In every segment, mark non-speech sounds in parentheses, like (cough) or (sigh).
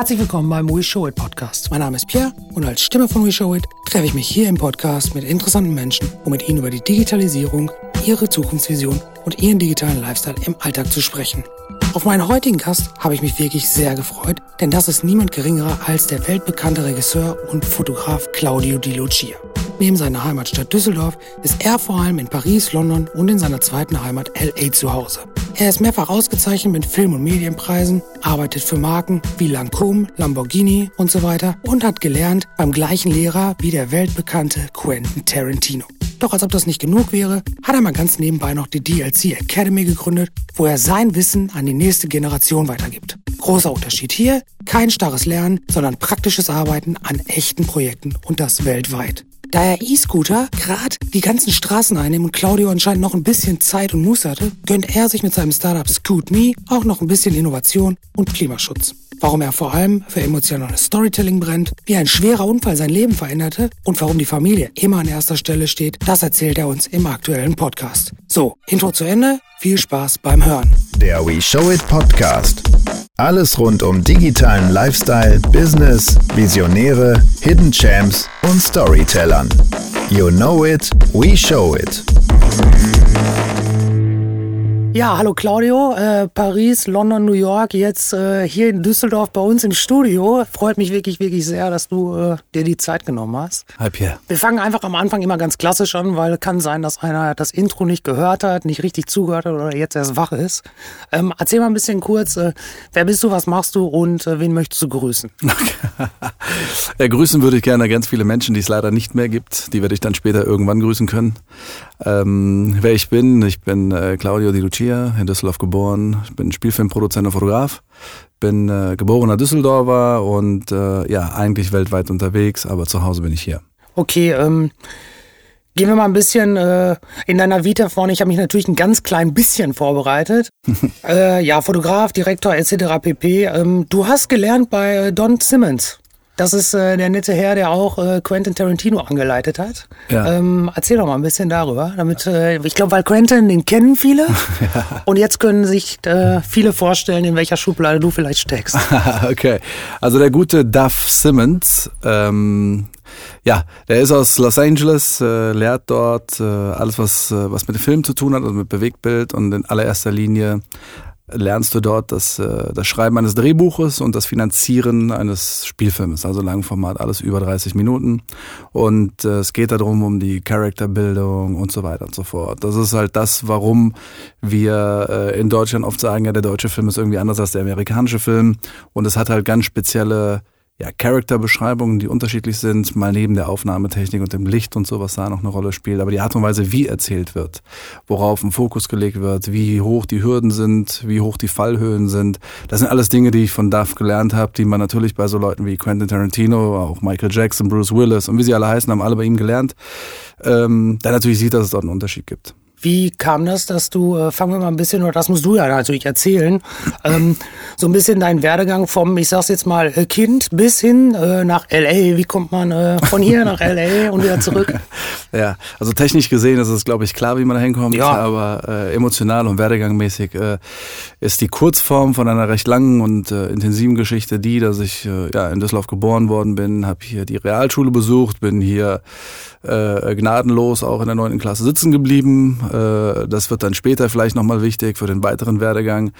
Herzlich willkommen beim We Show It Podcast. Mein Name ist Pierre und als Stimme von We Show It treffe ich mich hier im Podcast mit interessanten Menschen, um mit ihnen über die Digitalisierung, ihre Zukunftsvision und ihren digitalen Lifestyle im Alltag zu sprechen. Auf meinen heutigen Gast habe ich mich wirklich sehr gefreut, denn das ist niemand geringerer als der weltbekannte Regisseur und Fotograf Claudio Di Lucia. Neben seiner Heimatstadt Düsseldorf ist er vor allem in Paris, London und in seiner zweiten Heimat LA zu Hause. Er ist mehrfach ausgezeichnet mit Film- und Medienpreisen, arbeitet für Marken wie Lancôme, Lamborghini und so weiter und hat gelernt beim gleichen Lehrer wie der weltbekannte Quentin Tarantino. Doch als ob das nicht genug wäre, hat er mal ganz nebenbei noch die DLC Academy gegründet, wo er sein Wissen an die nächste Generation weitergibt. Großer Unterschied hier, kein starres Lernen, sondern praktisches Arbeiten an echten Projekten und das weltweit. Da er E-Scooter gerade die ganzen Straßen einnimmt und Claudio anscheinend noch ein bisschen Zeit und Muße hatte, gönnt er sich mit seinem Startup Scoot Me auch noch ein bisschen Innovation und Klimaschutz. Warum er vor allem für emotionales Storytelling brennt, wie ein schwerer Unfall sein Leben veränderte und warum die Familie immer an erster Stelle steht, das erzählt er uns im aktuellen Podcast. So, Intro zu Ende, viel Spaß beim Hören. Der We Show It Podcast. Alles rund um digitalen Lifestyle, Business, Visionäre, Hidden Champs und Storytellern. You know it, we show it. Ja, hallo Claudio, äh, Paris, London, New York, jetzt äh, hier in Düsseldorf bei uns im Studio. Freut mich wirklich, wirklich sehr, dass du äh, dir die Zeit genommen hast. Hi Pierre. Wir fangen einfach am Anfang immer ganz klassisch an, weil kann sein, dass einer das Intro nicht gehört hat, nicht richtig zugehört hat oder jetzt erst wach ist. Ähm, erzähl mal ein bisschen kurz, äh, wer bist du, was machst du und äh, wen möchtest du grüßen? (laughs) ja, grüßen würde ich gerne ganz viele Menschen, die es leider nicht mehr gibt. Die werde ich dann später irgendwann grüßen können. Ähm, wer ich bin, ich bin äh, Claudio Di Lucia, in Düsseldorf geboren. Ich bin Spielfilmproduzent und Fotograf. Bin äh, geborener Düsseldorfer und äh, ja, eigentlich weltweit unterwegs, aber zu Hause bin ich hier. Okay, ähm, Gehen wir mal ein bisschen äh, in deiner Vita vorne. Ich habe mich natürlich ein ganz klein bisschen vorbereitet. (laughs) äh, ja, Fotograf, Direktor etc. pp. Ähm, du hast gelernt bei äh, Don Simmons. Das ist äh, der nette Herr, der auch äh, Quentin Tarantino angeleitet hat. Ja. Ähm, erzähl doch mal ein bisschen darüber. Damit, äh, ich glaube, weil Quentin, den kennen viele. (laughs) ja. Und jetzt können sich äh, viele vorstellen, in welcher Schublade du vielleicht steckst. (laughs) okay. Also der gute Duff Simmons, ähm, ja, der ist aus Los Angeles, äh, lehrt dort äh, alles, was, äh, was mit dem Film zu tun hat, also mit Bewegtbild und in allererster Linie lernst du dort das, äh, das Schreiben eines Drehbuches und das Finanzieren eines Spielfilms, also Langformat, alles über 30 Minuten. Und äh, es geht darum, um die Charakterbildung und so weiter und so fort. Das ist halt das, warum wir äh, in Deutschland oft sagen, ja, der deutsche Film ist irgendwie anders als der amerikanische Film. Und es hat halt ganz spezielle ja, Charakterbeschreibungen, die unterschiedlich sind, mal neben der Aufnahmetechnik und dem Licht und so, was da noch eine Rolle spielt, aber die Art und Weise, wie erzählt wird, worauf ein Fokus gelegt wird, wie hoch die Hürden sind, wie hoch die Fallhöhen sind, das sind alles Dinge, die ich von Duff gelernt habe, die man natürlich bei so Leuten wie Quentin Tarantino, auch Michael Jackson, Bruce Willis und wie sie alle heißen, haben alle bei ihm gelernt. Ähm, der natürlich sieht, dass es dort einen Unterschied gibt. Wie kam das, dass du, äh, fangen wir mal ein bisschen, oder das musst du ja natürlich erzählen, ähm, so ein bisschen dein Werdegang vom, ich sag's jetzt mal, äh, Kind bis hin äh, nach L.A. Wie kommt man äh, von hier nach L.A. und wieder zurück? (laughs) Ja, also technisch gesehen ist es, glaube ich, klar, wie man da hinkommt, ja. aber äh, emotional und werdegangmäßig äh, ist die Kurzform von einer recht langen und intensiven Geschichte die, dass ich ja, in Düsseldorf geboren worden bin, habe hier die Realschule besucht, bin hier gnadenlos auch in der neunten Klasse sitzen geblieben. Äh, das wird dann später vielleicht nochmal wichtig für den weiteren Werdegang.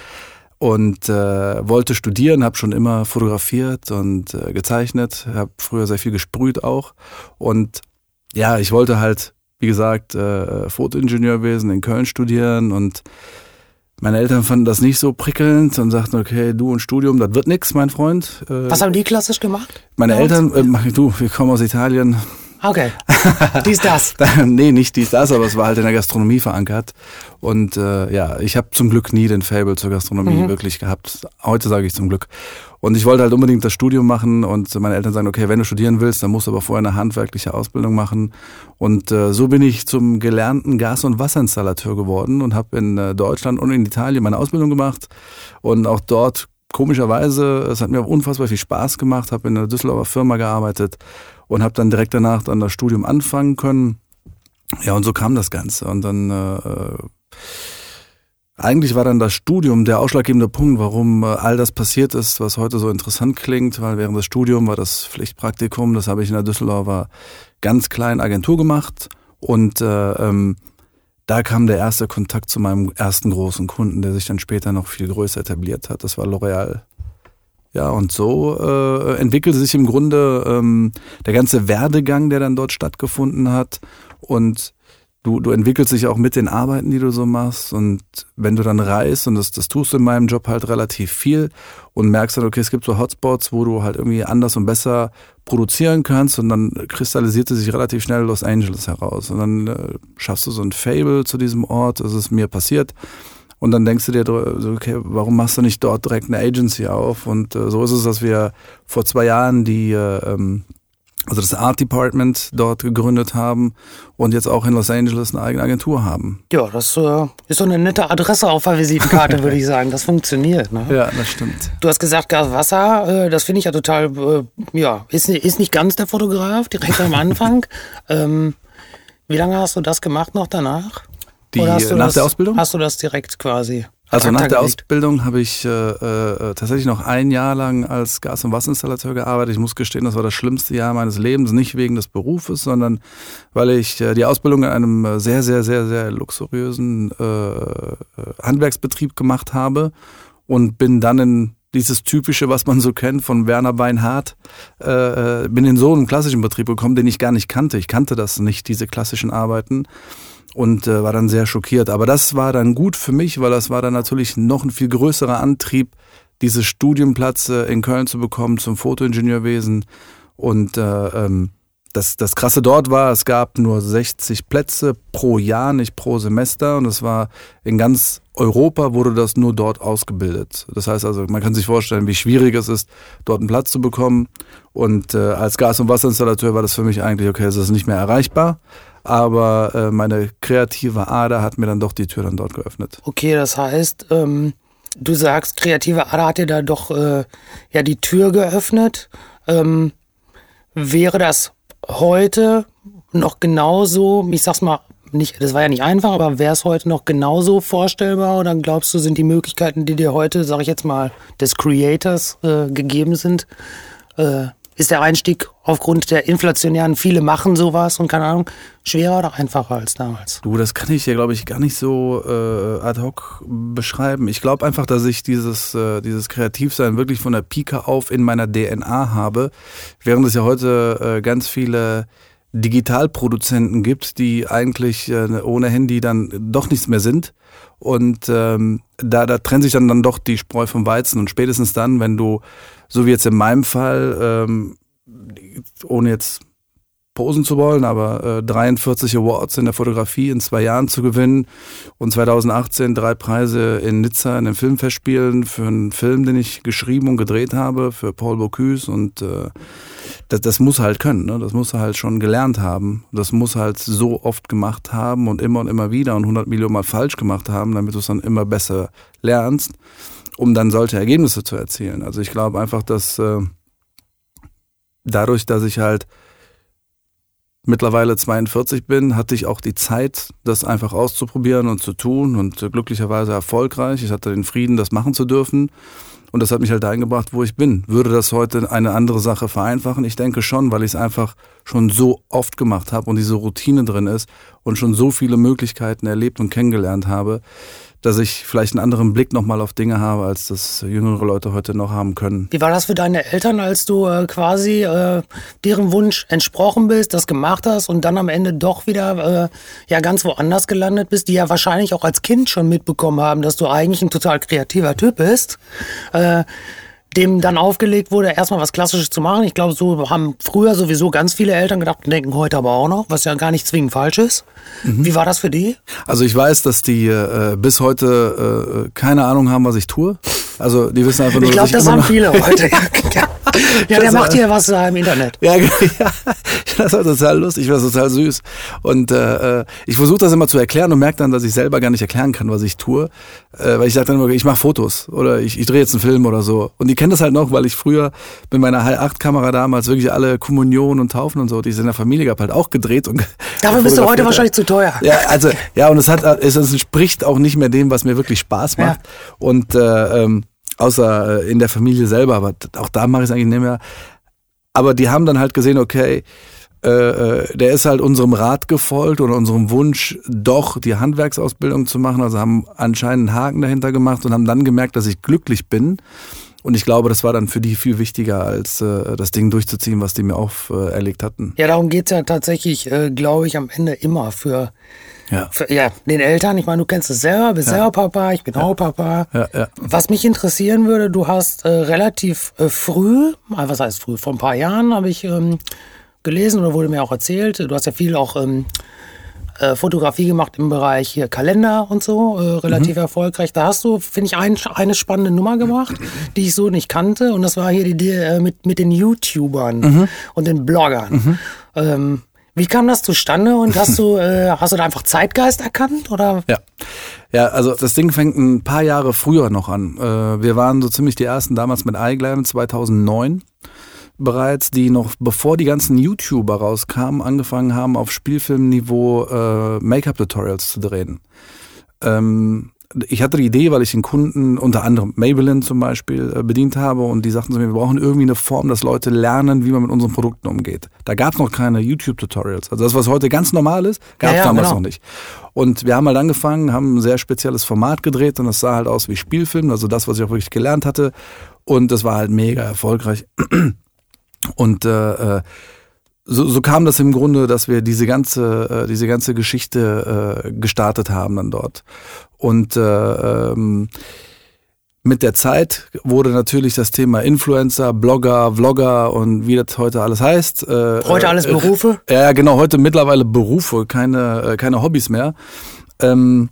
Und äh, wollte studieren, habe schon immer fotografiert und äh, gezeichnet, habe früher sehr viel gesprüht auch. Und ja, ich wollte halt, wie gesagt, äh, Fotoingenieurwesen in Köln studieren und meine Eltern fanden das nicht so prickelnd und sagten, okay, du und Studium, das wird nix, mein Freund. Äh, Was haben die klassisch gemacht? Meine Eltern, äh, du, wir kommen aus Italien, Okay. (laughs) dies, das. nee, nicht dies, das, aber es war halt in der Gastronomie verankert. Und äh, ja, ich habe zum Glück nie den Fable zur Gastronomie mhm. wirklich gehabt. Heute sage ich zum Glück. Und ich wollte halt unbedingt das Studium machen und meine Eltern sagen, okay, wenn du studieren willst, dann musst du aber vorher eine handwerkliche Ausbildung machen. Und äh, so bin ich zum gelernten Gas- und Wasserinstallateur geworden und habe in äh, Deutschland und in Italien meine Ausbildung gemacht und auch dort komischerweise, es hat mir unfassbar viel Spaß gemacht, habe in einer Düsseldorfer Firma gearbeitet und habe dann direkt danach dann das Studium anfangen können. Ja, und so kam das Ganze. Und dann äh, eigentlich war dann das Studium der ausschlaggebende Punkt, warum äh, all das passiert ist, was heute so interessant klingt, weil während des Studiums war das Pflichtpraktikum, das habe ich in der Düsseldorfer ganz kleinen Agentur gemacht und äh, ähm, da kam der erste Kontakt zu meinem ersten großen Kunden, der sich dann später noch viel größer etabliert hat. Das war L'Oreal. Ja, und so äh, entwickelte sich im Grunde ähm, der ganze Werdegang, der dann dort stattgefunden hat. Und du, du entwickelst dich auch mit den Arbeiten, die du so machst. Und wenn du dann reist, und das, das tust du in meinem Job halt relativ viel, und merkst dann, okay, es gibt so Hotspots, wo du halt irgendwie anders und besser produzieren kannst, und dann kristallisierte sich relativ schnell Los Angeles heraus. Und dann äh, schaffst du so ein Fable zu diesem Ort, das ist mir passiert. Und dann denkst du dir, okay, warum machst du nicht dort direkt eine Agency auf? Und äh, so ist es, dass wir vor zwei Jahren die äh, ähm, also das Art Department dort gegründet haben und jetzt auch in Los Angeles eine eigene Agentur haben. Ja, das äh, ist so eine nette Adresse auf der Visitenkarte, (laughs) würde ich sagen. Das funktioniert. Ne? Ja, das stimmt. Du hast gesagt, Gas Wasser, äh, das finde ich ja total, äh, ja, ist, ist nicht ganz der Fotograf, direkt am Anfang. (laughs) ähm, wie lange hast du das gemacht noch danach? Die, nach das, der Ausbildung? Hast du das direkt quasi? Also nach der Ausbildung habe ich äh, äh, tatsächlich noch ein Jahr lang als Gas- und Wasserinstallateur gearbeitet. Ich muss gestehen, das war das schlimmste Jahr meines Lebens, nicht wegen des Berufes, sondern weil ich äh, die Ausbildung in einem sehr, sehr, sehr, sehr luxuriösen äh, äh Handwerksbetrieb gemacht habe und bin dann in dieses typische, was man so kennt von Werner Beinhardt, äh, äh, bin in so einen klassischen Betrieb gekommen, den ich gar nicht kannte. Ich kannte das nicht, diese klassischen Arbeiten und äh, war dann sehr schockiert. Aber das war dann gut für mich, weil das war dann natürlich noch ein viel größerer Antrieb, diese Studienplatz äh, in Köln zu bekommen zum Fotoingenieurwesen. Und äh, ähm, das, das Krasse dort war, es gab nur 60 Plätze pro Jahr, nicht pro Semester. Und es war in ganz Europa wurde das nur dort ausgebildet. Das heißt also, man kann sich vorstellen, wie schwierig es ist, dort einen Platz zu bekommen. Und äh, als Gas- und Wasserinstallateur war das für mich eigentlich, okay, es ist nicht mehr erreichbar aber äh, meine kreative Ader hat mir dann doch die Tür dann dort geöffnet. Okay, das heißt, ähm, du sagst, kreative Ader hat dir da doch äh, ja die Tür geöffnet. Ähm, wäre das heute noch genauso, ich sag's mal, nicht, das war ja nicht einfach, aber wäre es heute noch genauso vorstellbar oder glaubst du, sind die Möglichkeiten, die dir heute, sag ich jetzt mal, des Creators äh, gegeben sind, äh, ist der Einstieg aufgrund der inflationären, viele machen sowas und keine Ahnung, schwerer oder einfacher als damals? Du, das kann ich ja, glaube ich, gar nicht so äh, ad hoc beschreiben. Ich glaube einfach, dass ich dieses, äh, dieses Kreativsein wirklich von der Pika auf in meiner DNA habe, während es ja heute äh, ganz viele Digitalproduzenten gibt, die eigentlich äh, ohne Handy dann doch nichts mehr sind. Und ähm, da, da trennt sich dann, dann doch die Spreu vom Weizen. Und spätestens dann, wenn du so wie jetzt in meinem Fall, ähm, ohne jetzt posen zu wollen, aber äh, 43 Awards in der Fotografie in zwei Jahren zu gewinnen und 2018 drei Preise in Nizza in den Filmfestspielen für einen Film, den ich geschrieben und gedreht habe, für Paul Bocuse und äh, das, das muss halt können, ne? das muss halt schon gelernt haben, das muss halt so oft gemacht haben und immer und immer wieder und 100 Millionen Mal falsch gemacht haben, damit du es dann immer besser lernst um dann solche Ergebnisse zu erzielen. Also ich glaube einfach, dass äh, dadurch, dass ich halt mittlerweile 42 bin, hatte ich auch die Zeit, das einfach auszuprobieren und zu tun und glücklicherweise erfolgreich. Ich hatte den Frieden, das machen zu dürfen. Und das hat mich halt dahin gebracht, wo ich bin. Würde das heute eine andere Sache vereinfachen? Ich denke schon, weil ich es einfach schon so oft gemacht habe und diese Routine drin ist und schon so viele Möglichkeiten erlebt und kennengelernt habe, dass ich vielleicht einen anderen Blick nochmal auf Dinge habe, als das jüngere Leute heute noch haben können. Wie war das für deine Eltern, als du äh, quasi äh, deren Wunsch entsprochen bist, das gemacht hast und dann am Ende doch wieder äh, ja ganz woanders gelandet bist, die ja wahrscheinlich auch als Kind schon mitbekommen haben, dass du eigentlich ein total kreativer Typ bist? Äh, dem dann aufgelegt wurde, erstmal was Klassisches zu machen. Ich glaube, so haben früher sowieso ganz viele Eltern gedacht und denken heute aber auch noch, was ja gar nicht zwingend falsch ist. Mhm. Wie war das für die? Also ich weiß, dass die äh, bis heute äh, keine Ahnung haben, was ich tue. Also die wissen einfach nur, ich glaube, das haben viele (laughs) heute. ja, ja der macht hier was da im Internet. Ja, (laughs) ja, das war total lustig, war total süß. Und äh, äh ich versuche das immer zu erklären und merke dann, dass ich selber gar nicht erklären kann, was ich tue. Äh, weil ich sage dann immer, ich mache Fotos oder ich, ich drehe jetzt einen Film oder so. Und die kennen das halt noch, weil ich früher mit meiner H8-Kamera damals wirklich alle Kommunionen und Taufen und so, die ich in der Familie gab, halt auch gedreht. Und Dafür bist du heute wahrscheinlich zu teuer. Ja, also, ja, und es hat, es, es entspricht auch nicht mehr dem, was mir wirklich Spaß macht. Ja. Und äh, ähm, außer äh, in der Familie selber, aber auch da mache ich es eigentlich nicht mehr. Aber die haben dann halt gesehen, okay, äh, äh, der ist halt unserem Rat gefolgt oder unserem Wunsch, doch die Handwerksausbildung zu machen. Also haben anscheinend einen Haken dahinter gemacht und haben dann gemerkt, dass ich glücklich bin. Und ich glaube, das war dann für die viel wichtiger, als äh, das Ding durchzuziehen, was die mir auferlegt äh, hatten. Ja, darum geht's ja tatsächlich, äh, glaube ich, am Ende immer für, ja. für ja, den Eltern. Ich meine, du kennst es selber, bist ja. selber Papa, ich bin ja. auch Papa. Ja, ja. Was mich interessieren würde, du hast äh, relativ äh, früh, was heißt früh, vor ein paar Jahren habe ich ähm, gelesen oder wurde mir auch erzählt. Du hast ja viel auch ähm, äh, Fotografie gemacht im Bereich hier Kalender und so, äh, relativ mhm. erfolgreich. Da hast du, finde ich, ein, eine spannende Nummer gemacht, die ich so nicht kannte. Und das war hier die Idee äh, mit, mit den YouTubern mhm. und den Bloggern. Mhm. Ähm, wie kam das zustande und hast du, äh, hast du da einfach Zeitgeist erkannt oder? Ja. Ja, also das Ding fängt ein paar Jahre früher noch an. Äh, wir waren so ziemlich die ersten damals mit iGlam 2009 bereits, die noch bevor die ganzen YouTuber rauskamen, angefangen haben, auf Spielfilmniveau äh, Make-up-Tutorials zu drehen. Ähm, ich hatte die Idee, weil ich den Kunden, unter anderem Maybelline zum Beispiel, äh, bedient habe und die sagten zu mir, wir brauchen irgendwie eine Form, dass Leute lernen, wie man mit unseren Produkten umgeht. Da gab es noch keine YouTube-Tutorials. Also das, was heute ganz normal ist, gab es ja, ja, damals genau. noch nicht. Und wir haben halt angefangen, haben ein sehr spezielles Format gedreht und das sah halt aus wie Spielfilm, also das, was ich auch wirklich gelernt hatte. Und das war halt mega erfolgreich. (clears throat) Und äh, äh, so, so kam das im Grunde, dass wir diese ganze, äh, diese ganze Geschichte äh, gestartet haben dann dort. Und äh, ähm, mit der Zeit wurde natürlich das Thema Influencer, Blogger, Vlogger und wie das heute alles heißt. Äh, heute alles äh, Berufe? Äh, ja, genau, heute mittlerweile Berufe, keine, äh, keine Hobbys mehr. Ähm,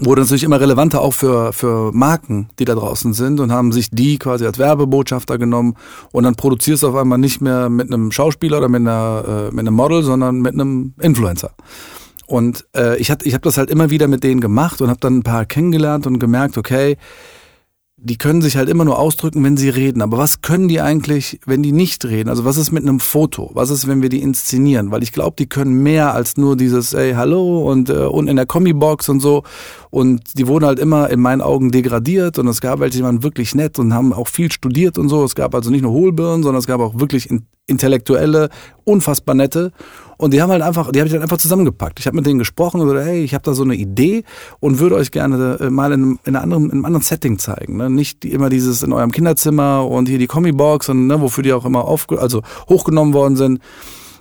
wurde natürlich immer relevanter auch für, für Marken, die da draußen sind und haben sich die quasi als Werbebotschafter genommen und dann produzierst du auf einmal nicht mehr mit einem Schauspieler oder mit, einer, äh, mit einem Model, sondern mit einem Influencer. Und äh, ich, hab, ich habe das halt immer wieder mit denen gemacht und habe dann ein paar kennengelernt und gemerkt, okay, die können sich halt immer nur ausdrücken, wenn sie reden. Aber was können die eigentlich, wenn die nicht reden? Also was ist mit einem Foto? Was ist, wenn wir die inszenieren? Weil ich glaube, die können mehr als nur dieses, ey, hallo und, äh, und in der Kombi-Box und so. Und die wurden halt immer in meinen Augen degradiert und es gab welche, die waren wirklich nett und haben auch viel studiert und so. Es gab also nicht nur Hohlbirnen, sondern es gab auch wirklich intellektuelle, unfassbar nette. Und die haben halt einfach, die habe ich dann einfach zusammengepackt. Ich habe mit denen gesprochen und gesagt, hey, ich habe da so eine Idee und würde euch gerne äh, mal in einem, in, einer anderen, in einem anderen Setting zeigen. Ne? Nicht immer dieses in eurem Kinderzimmer und hier die Kombi-Box und ne, wofür die auch immer auf, also hochgenommen worden sind.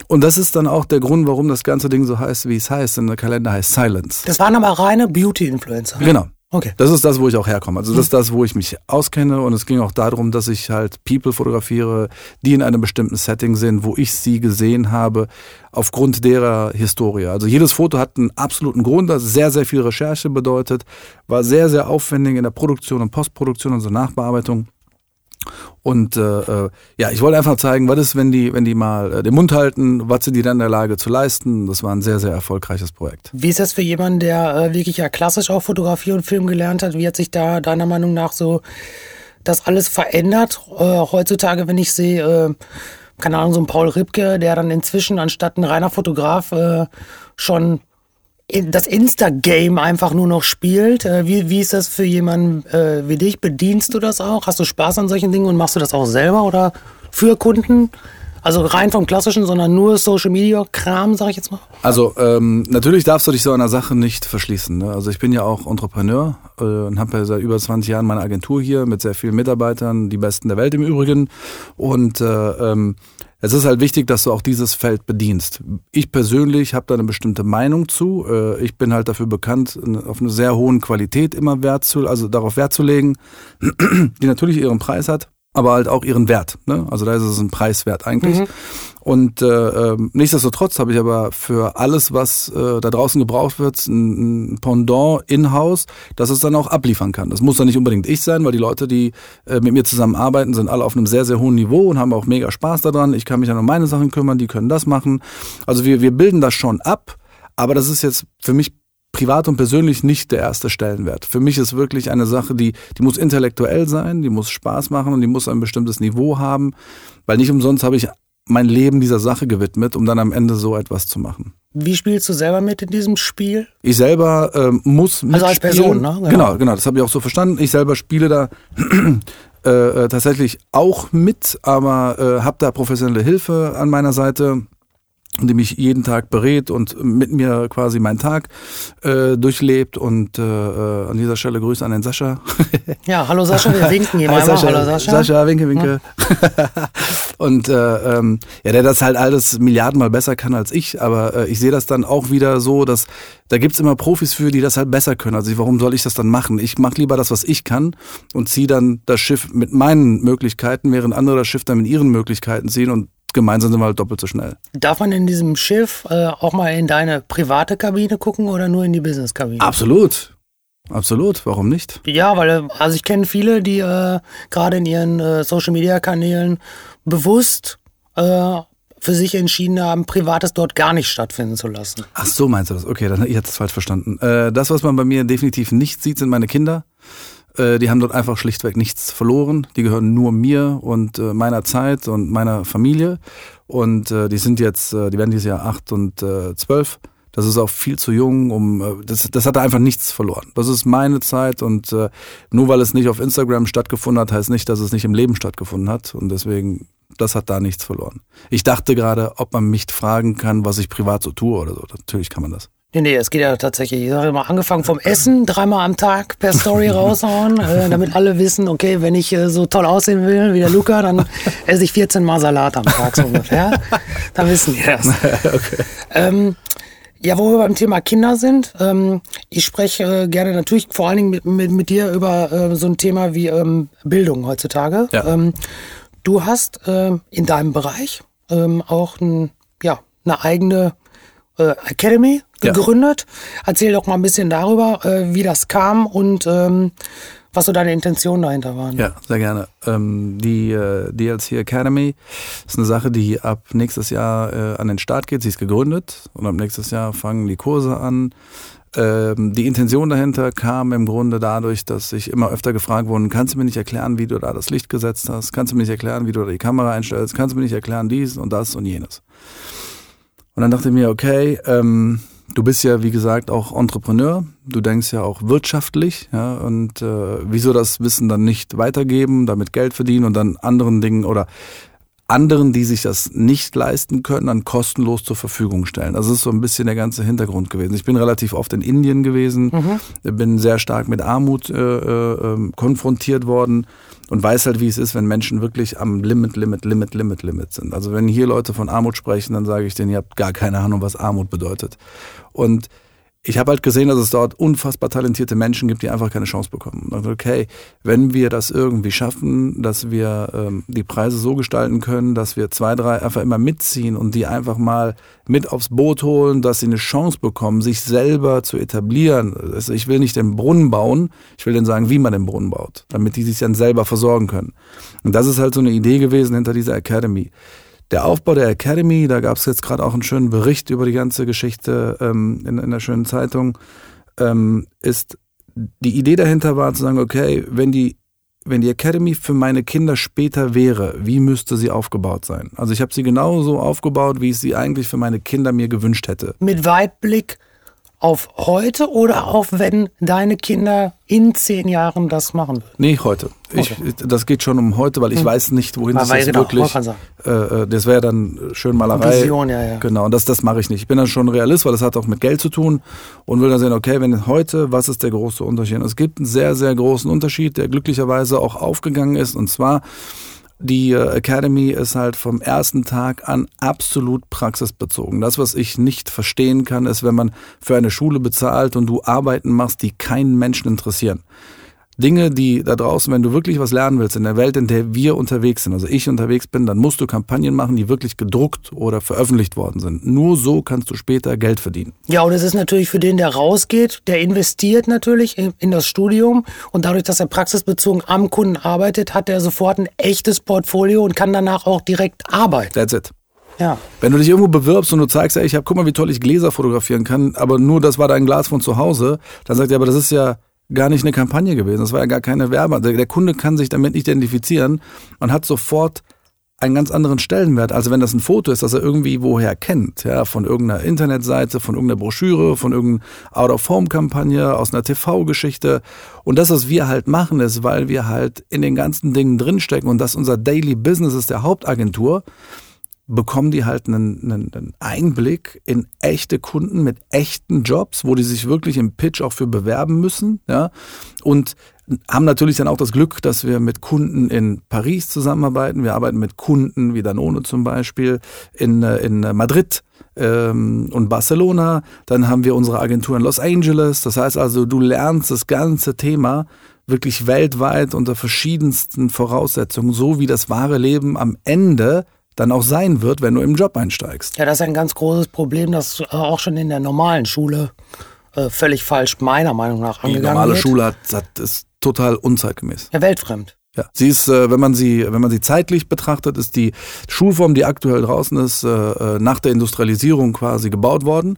Und das ist dann auch der Grund, warum das ganze Ding so heißt, wie es heißt. Denn der Kalender heißt Silence. Das waren aber reine Beauty-Influencer. Genau. Okay. Das ist das, wo ich auch herkomme. Also das ist das, wo ich mich auskenne und es ging auch darum, dass ich halt People fotografiere, die in einem bestimmten Setting sind, wo ich sie gesehen habe, aufgrund derer Historie. Also jedes Foto hat einen absoluten Grund, das sehr, sehr viel Recherche bedeutet, war sehr, sehr aufwendig in der Produktion und Postproduktion, also Nachbearbeitung. Und äh, äh, ja, ich wollte einfach zeigen, was ist, wenn die, wenn die mal äh, den Mund halten, was sind die dann in der Lage zu leisten. Das war ein sehr, sehr erfolgreiches Projekt. Wie ist das für jemanden, der äh, wirklich ja klassisch auch Fotografie und Film gelernt hat? Wie hat sich da deiner Meinung nach so das alles verändert? Äh, heutzutage, wenn ich sehe, äh, keine Ahnung, so ein Paul Ripke, der dann inzwischen anstatt ein reiner Fotograf äh, schon das Insta-Game einfach nur noch spielt. Äh, wie, wie ist das für jemanden äh, wie dich? Bedienst du das auch? Hast du Spaß an solchen Dingen und machst du das auch selber oder für Kunden? Also rein vom Klassischen, sondern nur Social Media Kram, sag ich jetzt mal. Also ähm, natürlich darfst du dich so einer Sache nicht verschließen. Ne? Also ich bin ja auch Entrepreneur äh, und habe ja seit über 20 Jahren meine Agentur hier mit sehr vielen Mitarbeitern, die besten der Welt im Übrigen. Und äh, ähm, es ist halt wichtig, dass du auch dieses Feld bedienst. Ich persönlich habe da eine bestimmte Meinung zu. Äh, ich bin halt dafür bekannt, auf eine sehr hohen Qualität immer Wert zu, also darauf Wert zu legen, (clears throat) die natürlich ihren Preis hat. Aber halt auch ihren Wert. Ne? Also da ist es ein Preiswert eigentlich. Mhm. Und äh, äh, nichtsdestotrotz habe ich aber für alles, was äh, da draußen gebraucht wird, ein, ein Pendant in-house, dass es dann auch abliefern kann. Das muss dann nicht unbedingt ich sein, weil die Leute, die äh, mit mir zusammenarbeiten, sind alle auf einem sehr, sehr hohen Niveau und haben auch mega Spaß daran. Ich kann mich dann um meine Sachen kümmern, die können das machen. Also wir, wir bilden das schon ab, aber das ist jetzt für mich privat und persönlich nicht der erste Stellenwert. Für mich ist wirklich eine Sache, die, die muss intellektuell sein, die muss Spaß machen und die muss ein bestimmtes Niveau haben, weil nicht umsonst habe ich mein Leben dieser Sache gewidmet, um dann am Ende so etwas zu machen. Wie spielst du selber mit in diesem Spiel? Ich selber ähm, muss Also als Person, ne? Genau, genau, genau das habe ich auch so verstanden. Ich selber spiele da (clears throat) äh, äh, tatsächlich auch mit, aber äh, habe da professionelle Hilfe an meiner Seite die mich jeden Tag berät und mit mir quasi meinen Tag äh, durchlebt. Und äh, äh an dieser Stelle Grüße an den Sascha. (laughs) Ja, hallo Sascha, wir winken hier mal. Sascha, hallo Sascha. Sascha, winke, winke. Ja. (laughs) und äh, ähm, ja, der das halt alles Milliardenmal besser kann als ich. Aber äh, ich sehe das dann auch wieder so, dass da gibt's immer Profis für, die das halt besser können. Also warum soll ich das dann machen? Ich mache lieber das, was ich kann und ziehe dann das Schiff mit meinen Möglichkeiten, während andere das Schiff dann mit ihren Möglichkeiten ziehen und gemeinsam sind wir halt doppelt so schnell. Darf man in diesem Schiff äh, auch mal in deine private Kabine gucken oder nur in die Business-Kabine? Absolut. Absolut, warum nicht? Ja, weil äh, also ich kenne viele, die äh, gerade in ihren äh, Social-Media-Kanälen bewusst äh, für sich entschieden haben, Privates dort gar nicht stattfinden zu lassen. Ach so, meinst du das? Okay, dann ich hatte es falsch verstanden. Äh, das, was man bei mir definitiv nicht sieht, sind meine Kinder. Äh, die haben dort einfach schlichtweg nichts verloren. Die gehören nur mir und äh, meiner Zeit und meiner Familie. Und äh, die sind jetzt, die werden dieses Jahr acht und zwölf. Das ist auch viel zu jung, um das, das hat einfach nichts verloren. Das ist meine Zeit und äh, nur weil es nicht auf Instagram stattgefunden hat, heißt nicht, dass es nicht im Leben stattgefunden hat. Und deswegen, das hat da nichts verloren. Ich dachte gerade, ob man mich fragen kann, was ich privat so tue oder so. Natürlich kann man das. Nee, nee, es geht ja tatsächlich. Ich habe mal angefangen vom Essen, dreimal am Tag per Story (laughs) raushauen, äh, damit alle wissen, okay, wenn ich äh, so toll aussehen will wie der Luca, dann (laughs) esse ich 14 Mal Salat am Tag so ungefähr. (laughs) Dann wissen die das. okay. Ähm, ja, wo wir beim Thema Kinder sind, ähm, ich spreche äh, gerne natürlich vor allen Dingen mit, mit, mit dir über äh, so ein Thema wie ähm, Bildung heutzutage. Ja. Ähm, du hast ähm, in deinem Bereich ähm, auch ein, ja, eine eigene äh, Academy gegründet. Ja. Erzähl doch mal ein bisschen darüber, äh, wie das kam und ähm, was so deine Intentionen dahinter waren. Ja, sehr gerne. Ähm, die äh, DLC Academy ist eine Sache, die ab nächstes Jahr äh, an den Start geht. Sie ist gegründet und ab nächstes Jahr fangen die Kurse an. Ähm, die Intention dahinter kam im Grunde dadurch, dass ich immer öfter gefragt wurde, kannst du mir nicht erklären, wie du da das Licht gesetzt hast? Kannst du mir nicht erklären, wie du da die Kamera einstellst? Kannst du mir nicht erklären dies und das und jenes? Und dann dachte ich mir, okay, ähm, du bist ja, wie gesagt, auch Entrepreneur. Du denkst ja auch wirtschaftlich, ja. Und äh, wieso das Wissen dann nicht weitergeben, damit Geld verdienen und dann anderen Dingen oder anderen, die sich das nicht leisten können, dann kostenlos zur Verfügung stellen. Das ist so ein bisschen der ganze Hintergrund gewesen. Ich bin relativ oft in Indien gewesen, mhm. bin sehr stark mit Armut äh, äh, ähm, konfrontiert worden und weiß halt, wie es ist, wenn Menschen wirklich am Limit, Limit, Limit, Limit, Limit sind. Also wenn hier Leute von Armut sprechen, dann sage ich denen, ihr habt gar keine Ahnung, was Armut bedeutet. Und ich habe halt gesehen, dass es dort unfassbar talentierte Menschen gibt, die einfach keine Chance bekommen. Und okay, wenn wir das irgendwie schaffen, dass wir ähm, die Preise so gestalten können, dass wir zwei, drei einfach immer mitziehen und die einfach mal mit aufs Boot holen, dass sie eine Chance bekommen, sich selber zu etablieren. Also ich will nicht den Brunnen bauen, ich will denen sagen, wie man den Brunnen baut, damit die sich dann selber versorgen können. Und das ist halt so eine Idee gewesen hinter dieser Academy. Der Aufbau der Academy, da gab es jetzt gerade auch einen schönen Bericht über die ganze Geschichte ähm, in, in der schönen Zeitung, ähm, ist die Idee dahinter war zu sagen, okay, wenn die wenn die Academy für meine Kinder später wäre, wie müsste sie aufgebaut sein? Also ich habe sie genauso aufgebaut, wie ich sie eigentlich für meine Kinder mir gewünscht hätte. Mit Weitblick auf heute oder auf wenn deine Kinder in zehn Jahren das machen würden? Nee, heute. Ich, das geht schon um heute, weil ich hm. weiß nicht, wohin das jetzt genau, wirklich. Äh, äh, das wäre dann schön Malerei. Vision, ja, ja. Genau, und das, das mache ich nicht. Ich bin dann schon Realist, weil das hat auch mit Geld zu tun und will dann sehen, okay, wenn heute, was ist der große Unterschied? Und es gibt einen sehr, sehr großen Unterschied, der glücklicherweise auch aufgegangen ist. Und zwar die äh, Academy ist halt vom ersten Tag an absolut praxisbezogen. Das, was ich nicht verstehen kann, ist, wenn man für eine Schule bezahlt und du Arbeiten machst, die keinen Menschen interessieren. Dinge, die da draußen, wenn du wirklich was lernen willst in der Welt, in der wir unterwegs sind, also ich unterwegs bin, dann musst du Kampagnen machen, die wirklich gedruckt oder veröffentlicht worden sind. Nur so kannst du später Geld verdienen. Ja, und es ist natürlich für den, der rausgeht, der investiert natürlich in, das Studium und dadurch, dass er praxisbezogen am Kunden arbeitet, hat er sofort ein echtes Portfolio und kann danach auch direkt arbeiten. That's it. Ja. Wenn du dich irgendwo bewirbst und du zeigst, ey, ich habe, guck mal, wie toll ich Gläser fotografieren kann, aber nur das war dein Glas von zu Hause, dann sagt er, aber das ist ja gar nicht eine Kampagne gewesen, das war ja gar keine Werbe. Der, der Kunde kann sich damit nicht identifizieren und hat sofort einen ganz anderen Stellenwert, als wenn das ein Foto ist, das er irgendwie woher kennt, ja, von irgendeiner Internetseite, von irgendeiner Broschüre, von irgendeiner Out-of-Home-Kampagne, aus einer TV-Geschichte. Und das, was wir halt machen, ist, weil wir halt in den ganzen Dingen drinstecken und das unser Daily Business ist der Hauptagentur, bekommen die halt einen, einen, Einblick in echte Kunden mit echten Jobs, wo die sich wirklich im Pitch auch für bewerben müssen, ja, und haben natürlich dann auch das Glück, dass wir mit Kunden in Paris zusammenarbeiten. Wir arbeiten mit Kunden wie Danone zum Beispiel in, äh, in Madrid ähm, und Barcelona. Dann haben wir unsere Agentur in Los Angeles. Das heißt also, du lernst das ganze Thema wirklich weltweit unter verschiedensten Voraussetzungen, so wie das wahre Leben am Ende dann auch sein wird, wenn du im Job einsteigst. Ja, das ist ein ganz großes Problem, das auch schon in der normalen Schule äh, völlig falsch, meiner Meinung nach, angegangen Die normale wird. Schule hat, hat, ist total unzeitgemäß. Ja, weltfremd. Ja, sie ist, äh, wenn man sie, wenn man sie zeitlich betrachtet, ist die Schulform, die aktuell draußen ist, äh, äh nach der Industrialisierung quasi gebaut worden.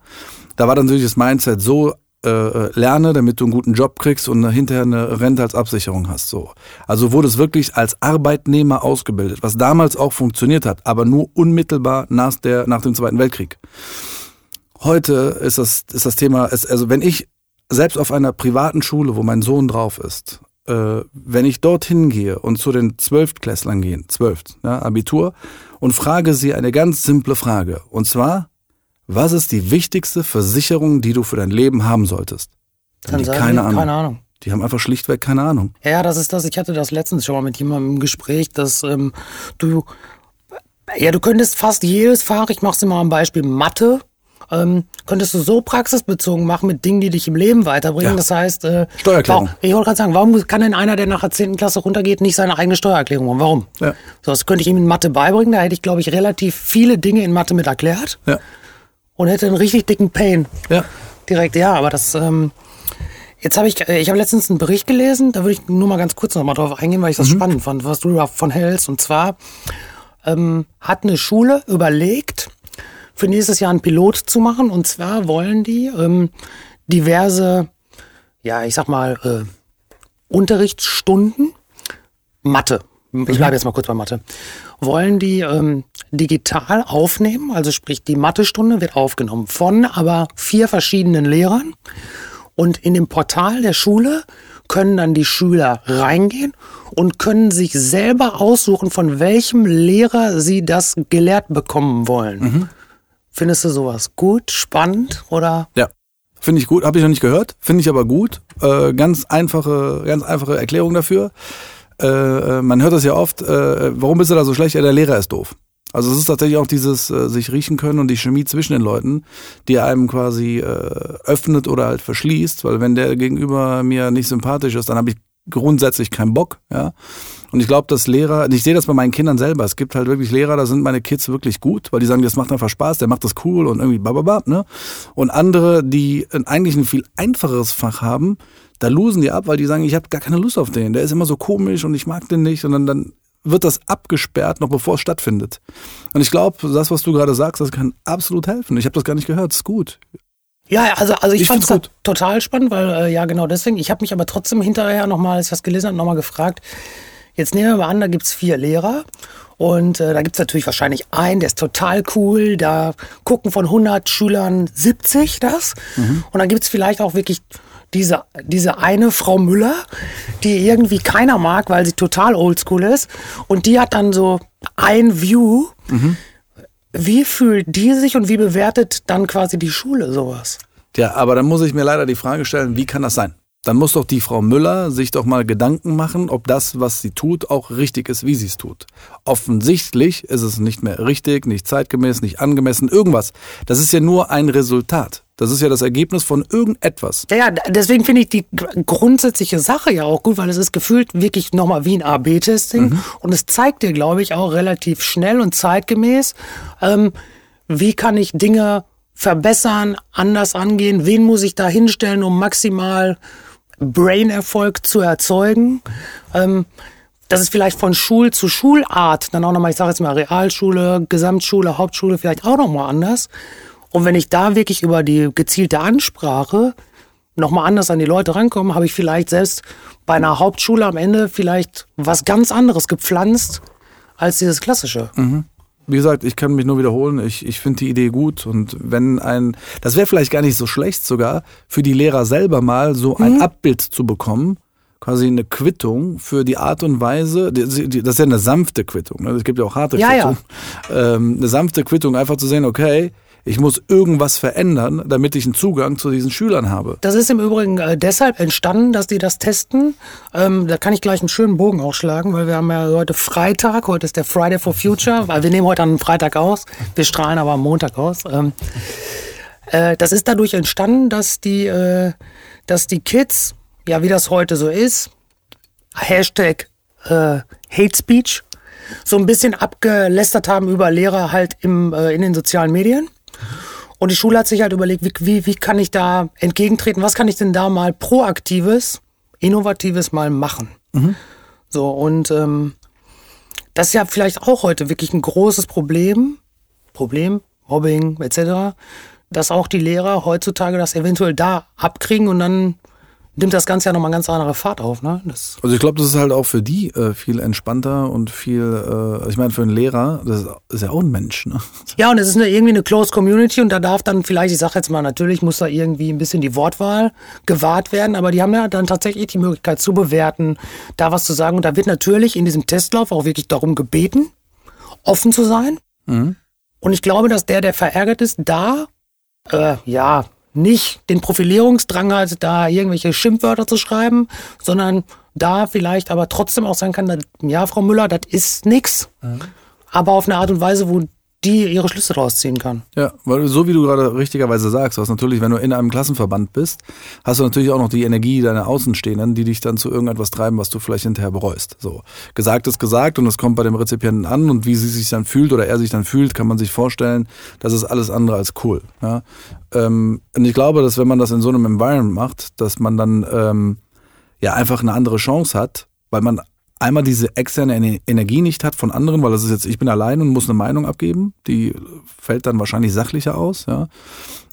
Da war dann natürlich das Mindset so, äh, lerne, damit du einen guten Job kriegst und hinterher eine Rente als Absicherung hast. So. Also wurde es wirklich als Arbeitnehmer ausgebildet, was damals auch funktioniert hat, aber nur unmittelbar nach, der, nach dem Zweiten Weltkrieg. Heute ist das, ist das Thema, also wenn ich selbst auf einer privaten Schule, wo mein Sohn drauf ist, äh, wenn ich dorthin gehe und zu den Zwölftklässlern gehe, zwölf, ja, Abitur, und frage sie eine ganz simple Frage, und zwar, was ist die wichtigste Versicherung, die du für dein Leben haben solltest? Dann die keine, Ahnung. keine Ahnung. Die haben einfach schlichtweg keine Ahnung. Ja, das ist das. Ich hatte das letztens schon mal mit jemandem im Gespräch, dass ähm, du, ja, du könntest fast jedes Fach, ich mach's dir mal am Beispiel Mathe, ähm, könntest du so praxisbezogen machen mit Dingen, die dich im Leben weiterbringen. Ja. Das heißt, äh, Steuererklärung. Warum, ich wollte gerade sagen, warum kann denn einer, der nach der 10. Klasse runtergeht, nicht seine eigene Steuererklärung machen? Warum? Ja. So, das könnte ich ihm in Mathe beibringen. Da hätte ich, glaube ich, relativ viele Dinge in Mathe mit erklärt. Ja. Und hätte einen richtig dicken Pain. Ja. Direkt, ja, aber das. Ähm, Jetzt habe ich, äh, ich habe letztens einen Bericht gelesen, da würde ich nur mal ganz kurz noch mal drauf eingehen, weil ich das mhm. spannend fand, was du davon hältst. Und zwar ähm, hat eine Schule überlegt, für nächstes Jahr einen Pilot zu machen. Und zwar wollen die ähm, diverse, ja, ich sag mal, äh, Unterrichtsstunden, Mathe, ich bleibe jetzt mal kurz bei Mathe, wollen die ähm, digital aufnehmen. Also sprich, die Mathestunde wird aufgenommen von aber vier verschiedenen Lehrern. Und in dem Portal der Schule können dann die Schüler reingehen und können sich selber aussuchen, von welchem Lehrer sie das gelehrt bekommen wollen. Mhm. Findest du sowas gut, spannend oder? Ja, finde ich gut. Habe ich noch nicht gehört, finde ich aber gut. Äh, ganz einfache, ganz einfache Erklärung dafür. Äh, äh, man hört das ja oft. Äh, warum bist du da so schlecht? Ja, der Lehrer ist doof. Also es ist tatsächlich auch dieses äh, sich riechen können und die Chemie zwischen den Leuten, die einem quasi äh, öffnet oder halt verschließt, weil wenn der gegenüber mir nicht sympathisch ist, dann habe ich grundsätzlich keinen Bock, ja. Und ich glaube, dass Lehrer, ich sehe das bei meinen Kindern selber, es gibt halt wirklich Lehrer, da sind meine Kids wirklich gut, weil die sagen, das macht einfach Spaß, der macht das cool und irgendwie bababab, ne? Und andere, die eigentlich ein viel einfacheres Fach haben, da losen die ab, weil die sagen, ich habe gar keine Lust auf den, der ist immer so komisch und ich mag den nicht und dann, dann wird das abgesperrt, noch bevor es stattfindet. Und ich glaube, das, was du gerade sagst, das kann absolut helfen. Ich habe das gar nicht gehört, ist gut. Ja, also, also ich, ich fand es total spannend, weil äh, ja genau deswegen. Ich habe mich aber trotzdem hinterher nochmal, als ich das gelesen habe, nochmal gefragt, Jetzt nehmen wir mal an, da gibt's vier Lehrer und äh, da gibt's natürlich wahrscheinlich einen, der ist total cool. Da gucken von 100 Schülern 70 das. Mhm. Und dann gibt's vielleicht auch wirklich diese, diese eine Frau Müller, die irgendwie keiner mag, weil sie total oldschool ist. Und die hat dann so ein View. Mhm. Wie fühlt die sich und wie bewertet dann quasi die Schule sowas? Ja, aber dann muss ich mir leider die Frage stellen, wie kann das sein? Dann muss doch die Frau Müller sich doch mal Gedanken machen, ob das, was sie tut, auch richtig ist, wie sie es tut. Offensichtlich ist es nicht mehr richtig, nicht zeitgemäß, nicht angemessen, irgendwas. Das ist ja nur ein Resultat. Das ist ja das Ergebnis von irgendetwas. Ja, ja, deswegen finde ich die grundsätzliche Sache ja auch gut, weil es ist gefühlt wirklich nochmal wie ein AB-Testing mhm. und es zeigt dir, glaube ich, auch relativ schnell und zeitgemäß, ähm, wie kann ich Dinge verbessern, anders angehen, wen muss ich da hinstellen, um maximal Brain-Erfolg zu erzeugen. Ähm, das ist vielleicht von Schul zu Schulart dann auch nochmal, ich sage jetzt mal Realschule, Gesamtschule, Hauptschule vielleicht auch nochmal anders. Und wenn ich da wirklich über die gezielte Ansprache nochmal anders an die Leute rankomme, habe ich vielleicht selbst bei einer Hauptschule am Ende vielleicht was ganz anderes gepflanzt als dieses klassische. Mhm wie gesagt, ich kann mich nur wiederholen. Ich, ich finde die Idee gut. Und wenn ein, das wäre vielleicht gar nicht so schlecht sogar, für die Lehrer selber mal so ein mhm. Abbild zu bekommen, quasi eine Quittung für die Art und Weise, das ist ja eine sanfte Quittung, ne? es gibt ja auch harte ja, Quittung, ja. Ähm, eine sanfte Quittung, einfach zu sehen, okay, ich muss irgendwas verändern, damit ich einen Zugang zu diesen Schülern habe. Das ist im Übrigen äh, deshalb entstanden, dass die das testen. Ähm, da kann ich gleich einen schönen Bogen ausschlagen, weil wir haben ja heute Freitag, heute ist der Friday for Future, weil wir nehmen heute an Freitag aus, wir strahlen aber am Montag aus. Ähm, äh, das ist dadurch entstanden, dass die, äh, dass die Kids, ja wie das heute so ist, Hashtag äh, Hate Speech, so ein bisschen abgelästert haben über Lehrer halt im, äh, in den sozialen Medien. Und die Schule hat sich halt überlegt, wie, wie, wie kann ich da entgegentreten? Was kann ich denn da mal proaktives, innovatives mal machen? Mhm. So, und ähm, das ist ja vielleicht auch heute wirklich ein großes Problem, Problem, Mobbing etc., dass auch die Lehrer heutzutage das eventuell da abkriegen und dann nimmt das Ganze ja nochmal ganz andere Fahrt auf. Ne? Das also ich glaube, das ist halt auch für die äh, viel entspannter und viel, äh, ich meine für einen Lehrer, das ist ja auch ein Mensch. Ne? (laughs) Ja, und es ist eine, irgendwie eine Closed Community und da darf dann vielleicht, ich sage jetzt mal, natürlich muss da irgendwie ein bisschen die Wortwahl gewahrt werden, aber die haben ja dann tatsächlich die Möglichkeit zu bewerten, da was zu sagen und da wird natürlich in diesem Testlauf auch wirklich darum gebeten, offen zu sein. Mhm. Und ich glaube, dass der, der verärgert ist, da äh, ja, nicht den Profilierungsdrang hat, da irgendwelche Schimpfwörter zu schreiben, sondern da vielleicht aber trotzdem auch sagen kann, ja, Frau Müller, das ist nix. Mhm. Aber auf eine Art und Weise, wo die ihre Schlüsse daraus ziehen kann. Ja, weil so wie du gerade richtigerweise sagst, was natürlich, wenn du in einem Klassenverband bist, hast du natürlich auch noch die Energie deiner Außenstehenden, die dich dann zu irgendetwas treiben, was du vielleicht hinterher bereust. So gesagt ist gesagt und es kommt bei dem Rezipienten an und wie sie sich dann fühlt oder er sich dann fühlt, kann man sich vorstellen, das ist alles andere als cool. Ja? Ähm, und ich glaube, dass wenn man das in so einem Environment macht, dass man dann ähm, ja einfach eine andere Chance hat, weil man einmal diese externe Energie nicht hat von anderen, weil das ist jetzt, ich bin allein und muss eine Meinung abgeben, die fällt dann wahrscheinlich sachlicher aus, ja,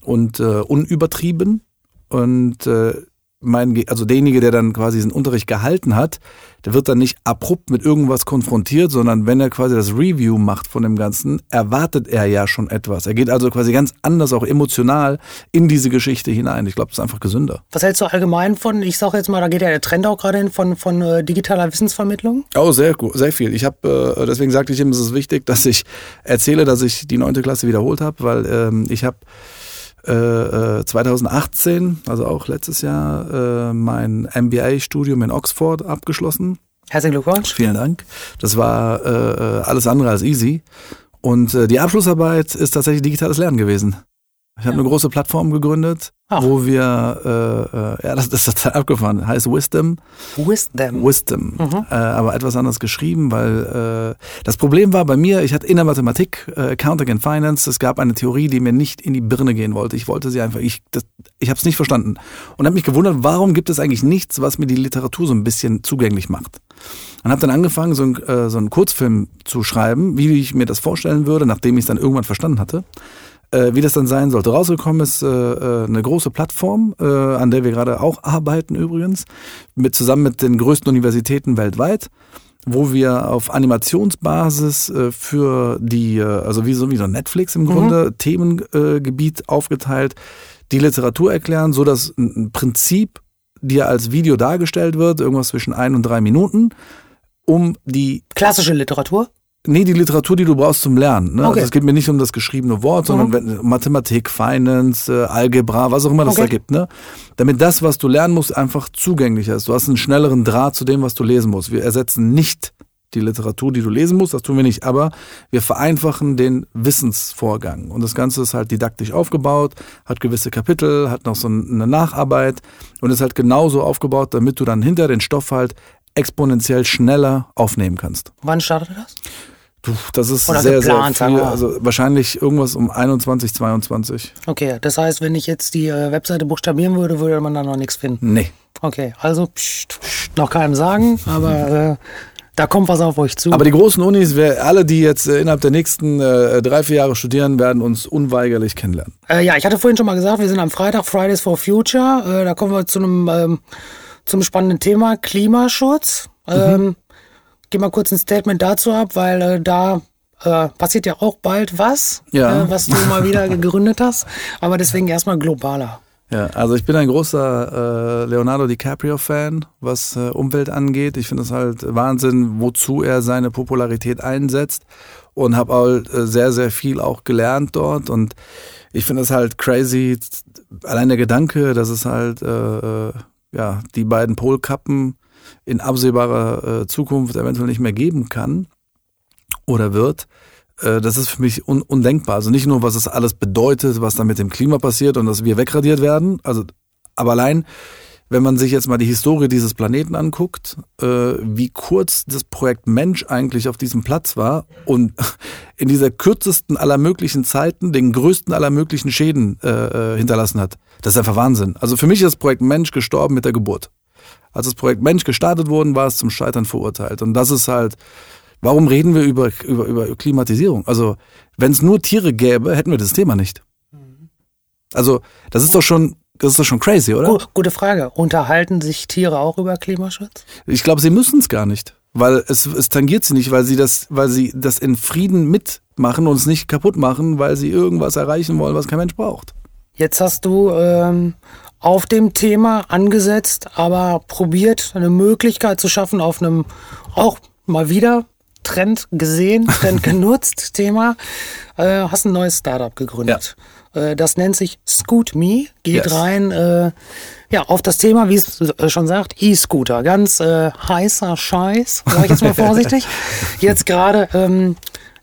und äh, unübertrieben. Und äh, mein, also derjenige, der dann quasi diesen Unterricht gehalten hat, der wird dann nicht abrupt mit irgendwas konfrontiert, sondern wenn er quasi das Review macht von dem Ganzen, erwartet er ja schon etwas. Er geht also quasi ganz anders, auch emotional, in diese Geschichte hinein. Ich glaube, das ist einfach gesünder. Was hältst du allgemein von, ich sage jetzt mal, da geht ja der Trend auch gerade hin, von, von äh, digitaler Wissensvermittlung? Oh, sehr gut, sehr viel. Ich habe, äh, deswegen sagte ich ihm, es ist wichtig, dass ich erzähle, dass ich die neunte Klasse wiederholt habe, weil ähm, ich habe 2018, äh, also auch letztes Jahr, äh, mein MBA-Studium in Oxford abgeschlossen. Herzlichen Glückwunsch. Vielen Dank. Das war äh, alles andere als easy. Und äh, die Abschlussarbeit ist tatsächlich digitales Lernen gewesen. Ich habe ja. eine große Plattform gegründet, Ach. wo wir, äh, äh, ja, das, das ist total abgefahren, heißt Wisdom. Wisdom. Wisdom. Mhm. Äh, aber etwas anders geschrieben, weil äh, das Problem war bei mir, ich hatte in der Mathematik äh, Accounting and Finance, es gab eine Theorie, die mir nicht in die Birne gehen wollte. Ich wollte sie einfach, ich, das, ich habe es nicht verstanden. Und habe mich gewundert, warum gibt es eigentlich nichts, was mir die Literatur so ein bisschen zugänglich macht. Und habe dann angefangen, so, ein, äh, so einen Kurzfilm zu schreiben, wie ich mir das vorstellen würde, nachdem ich es dann irgendwann verstanden hatte äh, wie das dann sein sollte. Rausgekommen ist äh, äh, eine große Plattform, äh, an der wir gerade auch arbeiten übrigens, mit, zusammen mit den größten Universitäten weltweit wo wir auf Animationsbasis äh, für die, äh, also wie so wie so Netflix im Grunde, mhm. Themengebiet aufgeteilt, die Literatur erklären, so dass ein Prinzip dir als Video dargestellt wird, irgendwas zwischen ein und drei Minuten, um die klassische Literatur Nee, die Literatur, die du brauchst zum Lernen. Ne? Okay. Also es geht mir nicht um das geschriebene Wort, sondern Mhm. Mathematik, Finance, äh, Algebra, was auch immer das Okay. da gibt. Ne? Damit das, was du lernen musst, einfach zugänglicher ist. Du hast einen schnelleren Draht zu dem, was du lesen musst. Wir ersetzen nicht die Literatur, die du lesen musst, das tun wir nicht, aber wir vereinfachen den Wissensvorgang. Und das Ganze ist halt didaktisch aufgebaut, hat gewisse Kapitel, hat noch so eine Nacharbeit und ist halt genauso aufgebaut, damit du dann hinter den Stoff halt exponentiell schneller aufnehmen kannst. Wann startet das? Das ist Oder sehr, geplant, sehr viel. Also wahrscheinlich irgendwas um 21, 22. Okay, das heißt, wenn ich jetzt die äh, Webseite buchstabieren würde, würde man da noch nichts finden. Nee. Okay, also pst, pst, noch keinem sagen, (laughs) aber äh, da kommt was auf euch zu. Aber die großen Unis, wer, alle, die jetzt äh, innerhalb der nächsten äh, drei, vier Jahre studieren, werden uns unweigerlich kennenlernen. Äh, ja, ich hatte vorhin schon mal gesagt, wir sind am Freitag Fridays for Future. Äh, da kommen wir zu einem ähm, zum spannenden Thema Klimaschutz. Ähm, Geh mal kurz ein Statement dazu ab, weil äh, da äh, passiert ja auch bald was, Ja. äh, was du mal wieder gegründet hast. Aber deswegen erstmal globaler. Ja, also ich bin ein großer äh, Leonardo DiCaprio-Fan, was äh, Umwelt angeht. Ich finde es halt Wahnsinn, wozu er seine Popularität einsetzt und habe halt äh, sehr, sehr viel auch gelernt dort und ich finde es halt crazy, allein der Gedanke, dass es halt äh, äh, ja die beiden Polkappen in absehbarer äh, Zukunft eventuell nicht mehr geben kann oder wird, äh, das ist für mich un undenkbar. Also nicht nur, was es alles bedeutet, was da mit dem Klima passiert und dass wir wegradiert werden, also aber allein, wenn man sich jetzt mal die Historie dieses Planeten anguckt, äh, wie kurz das Projekt Mensch eigentlich auf diesem Platz war und in dieser kürzesten aller möglichen Zeiten den größten aller möglichen Schäden äh, hinterlassen hat. Das ist einfach Wahnsinn. Also für mich ist das Projekt Mensch gestorben mit der Geburt. Als das Projekt Mensch gestartet wurde, war es zum Scheitern verurteilt. Und das ist halt, warum reden wir über, über, über Klimatisierung? Also, wenn es nur Tiere gäbe, hätten wir das Thema nicht. Also, das ist doch schon, das ist doch schon crazy, oder? Gu gute Frage. Unterhalten sich Tiere auch über Klimaschutz? Ich glaube, sie müssen es gar nicht. Weil es, es tangiert sie nicht, weil sie das, weil sie das in Frieden mitmachen und es nicht kaputt machen, weil sie irgendwas erreichen wollen, was kein Mensch braucht. Jetzt hast du ähm, auf dem Thema angesetzt, aber probiert, eine Möglichkeit zu schaffen, auf einem auch mal wieder Trend gesehen, (laughs) Trend genutzt Thema. Äh, hast ein neues Startup gegründet. Äh, das nennt sich Scoot Me. Geht Yes. rein äh, ja, auf das Thema, wie es äh, schon sagt, E-Scooter. Ganz äh, heißer Scheiß, sag ich jetzt mal (laughs) vorsichtig. Jetzt gerade, ähm,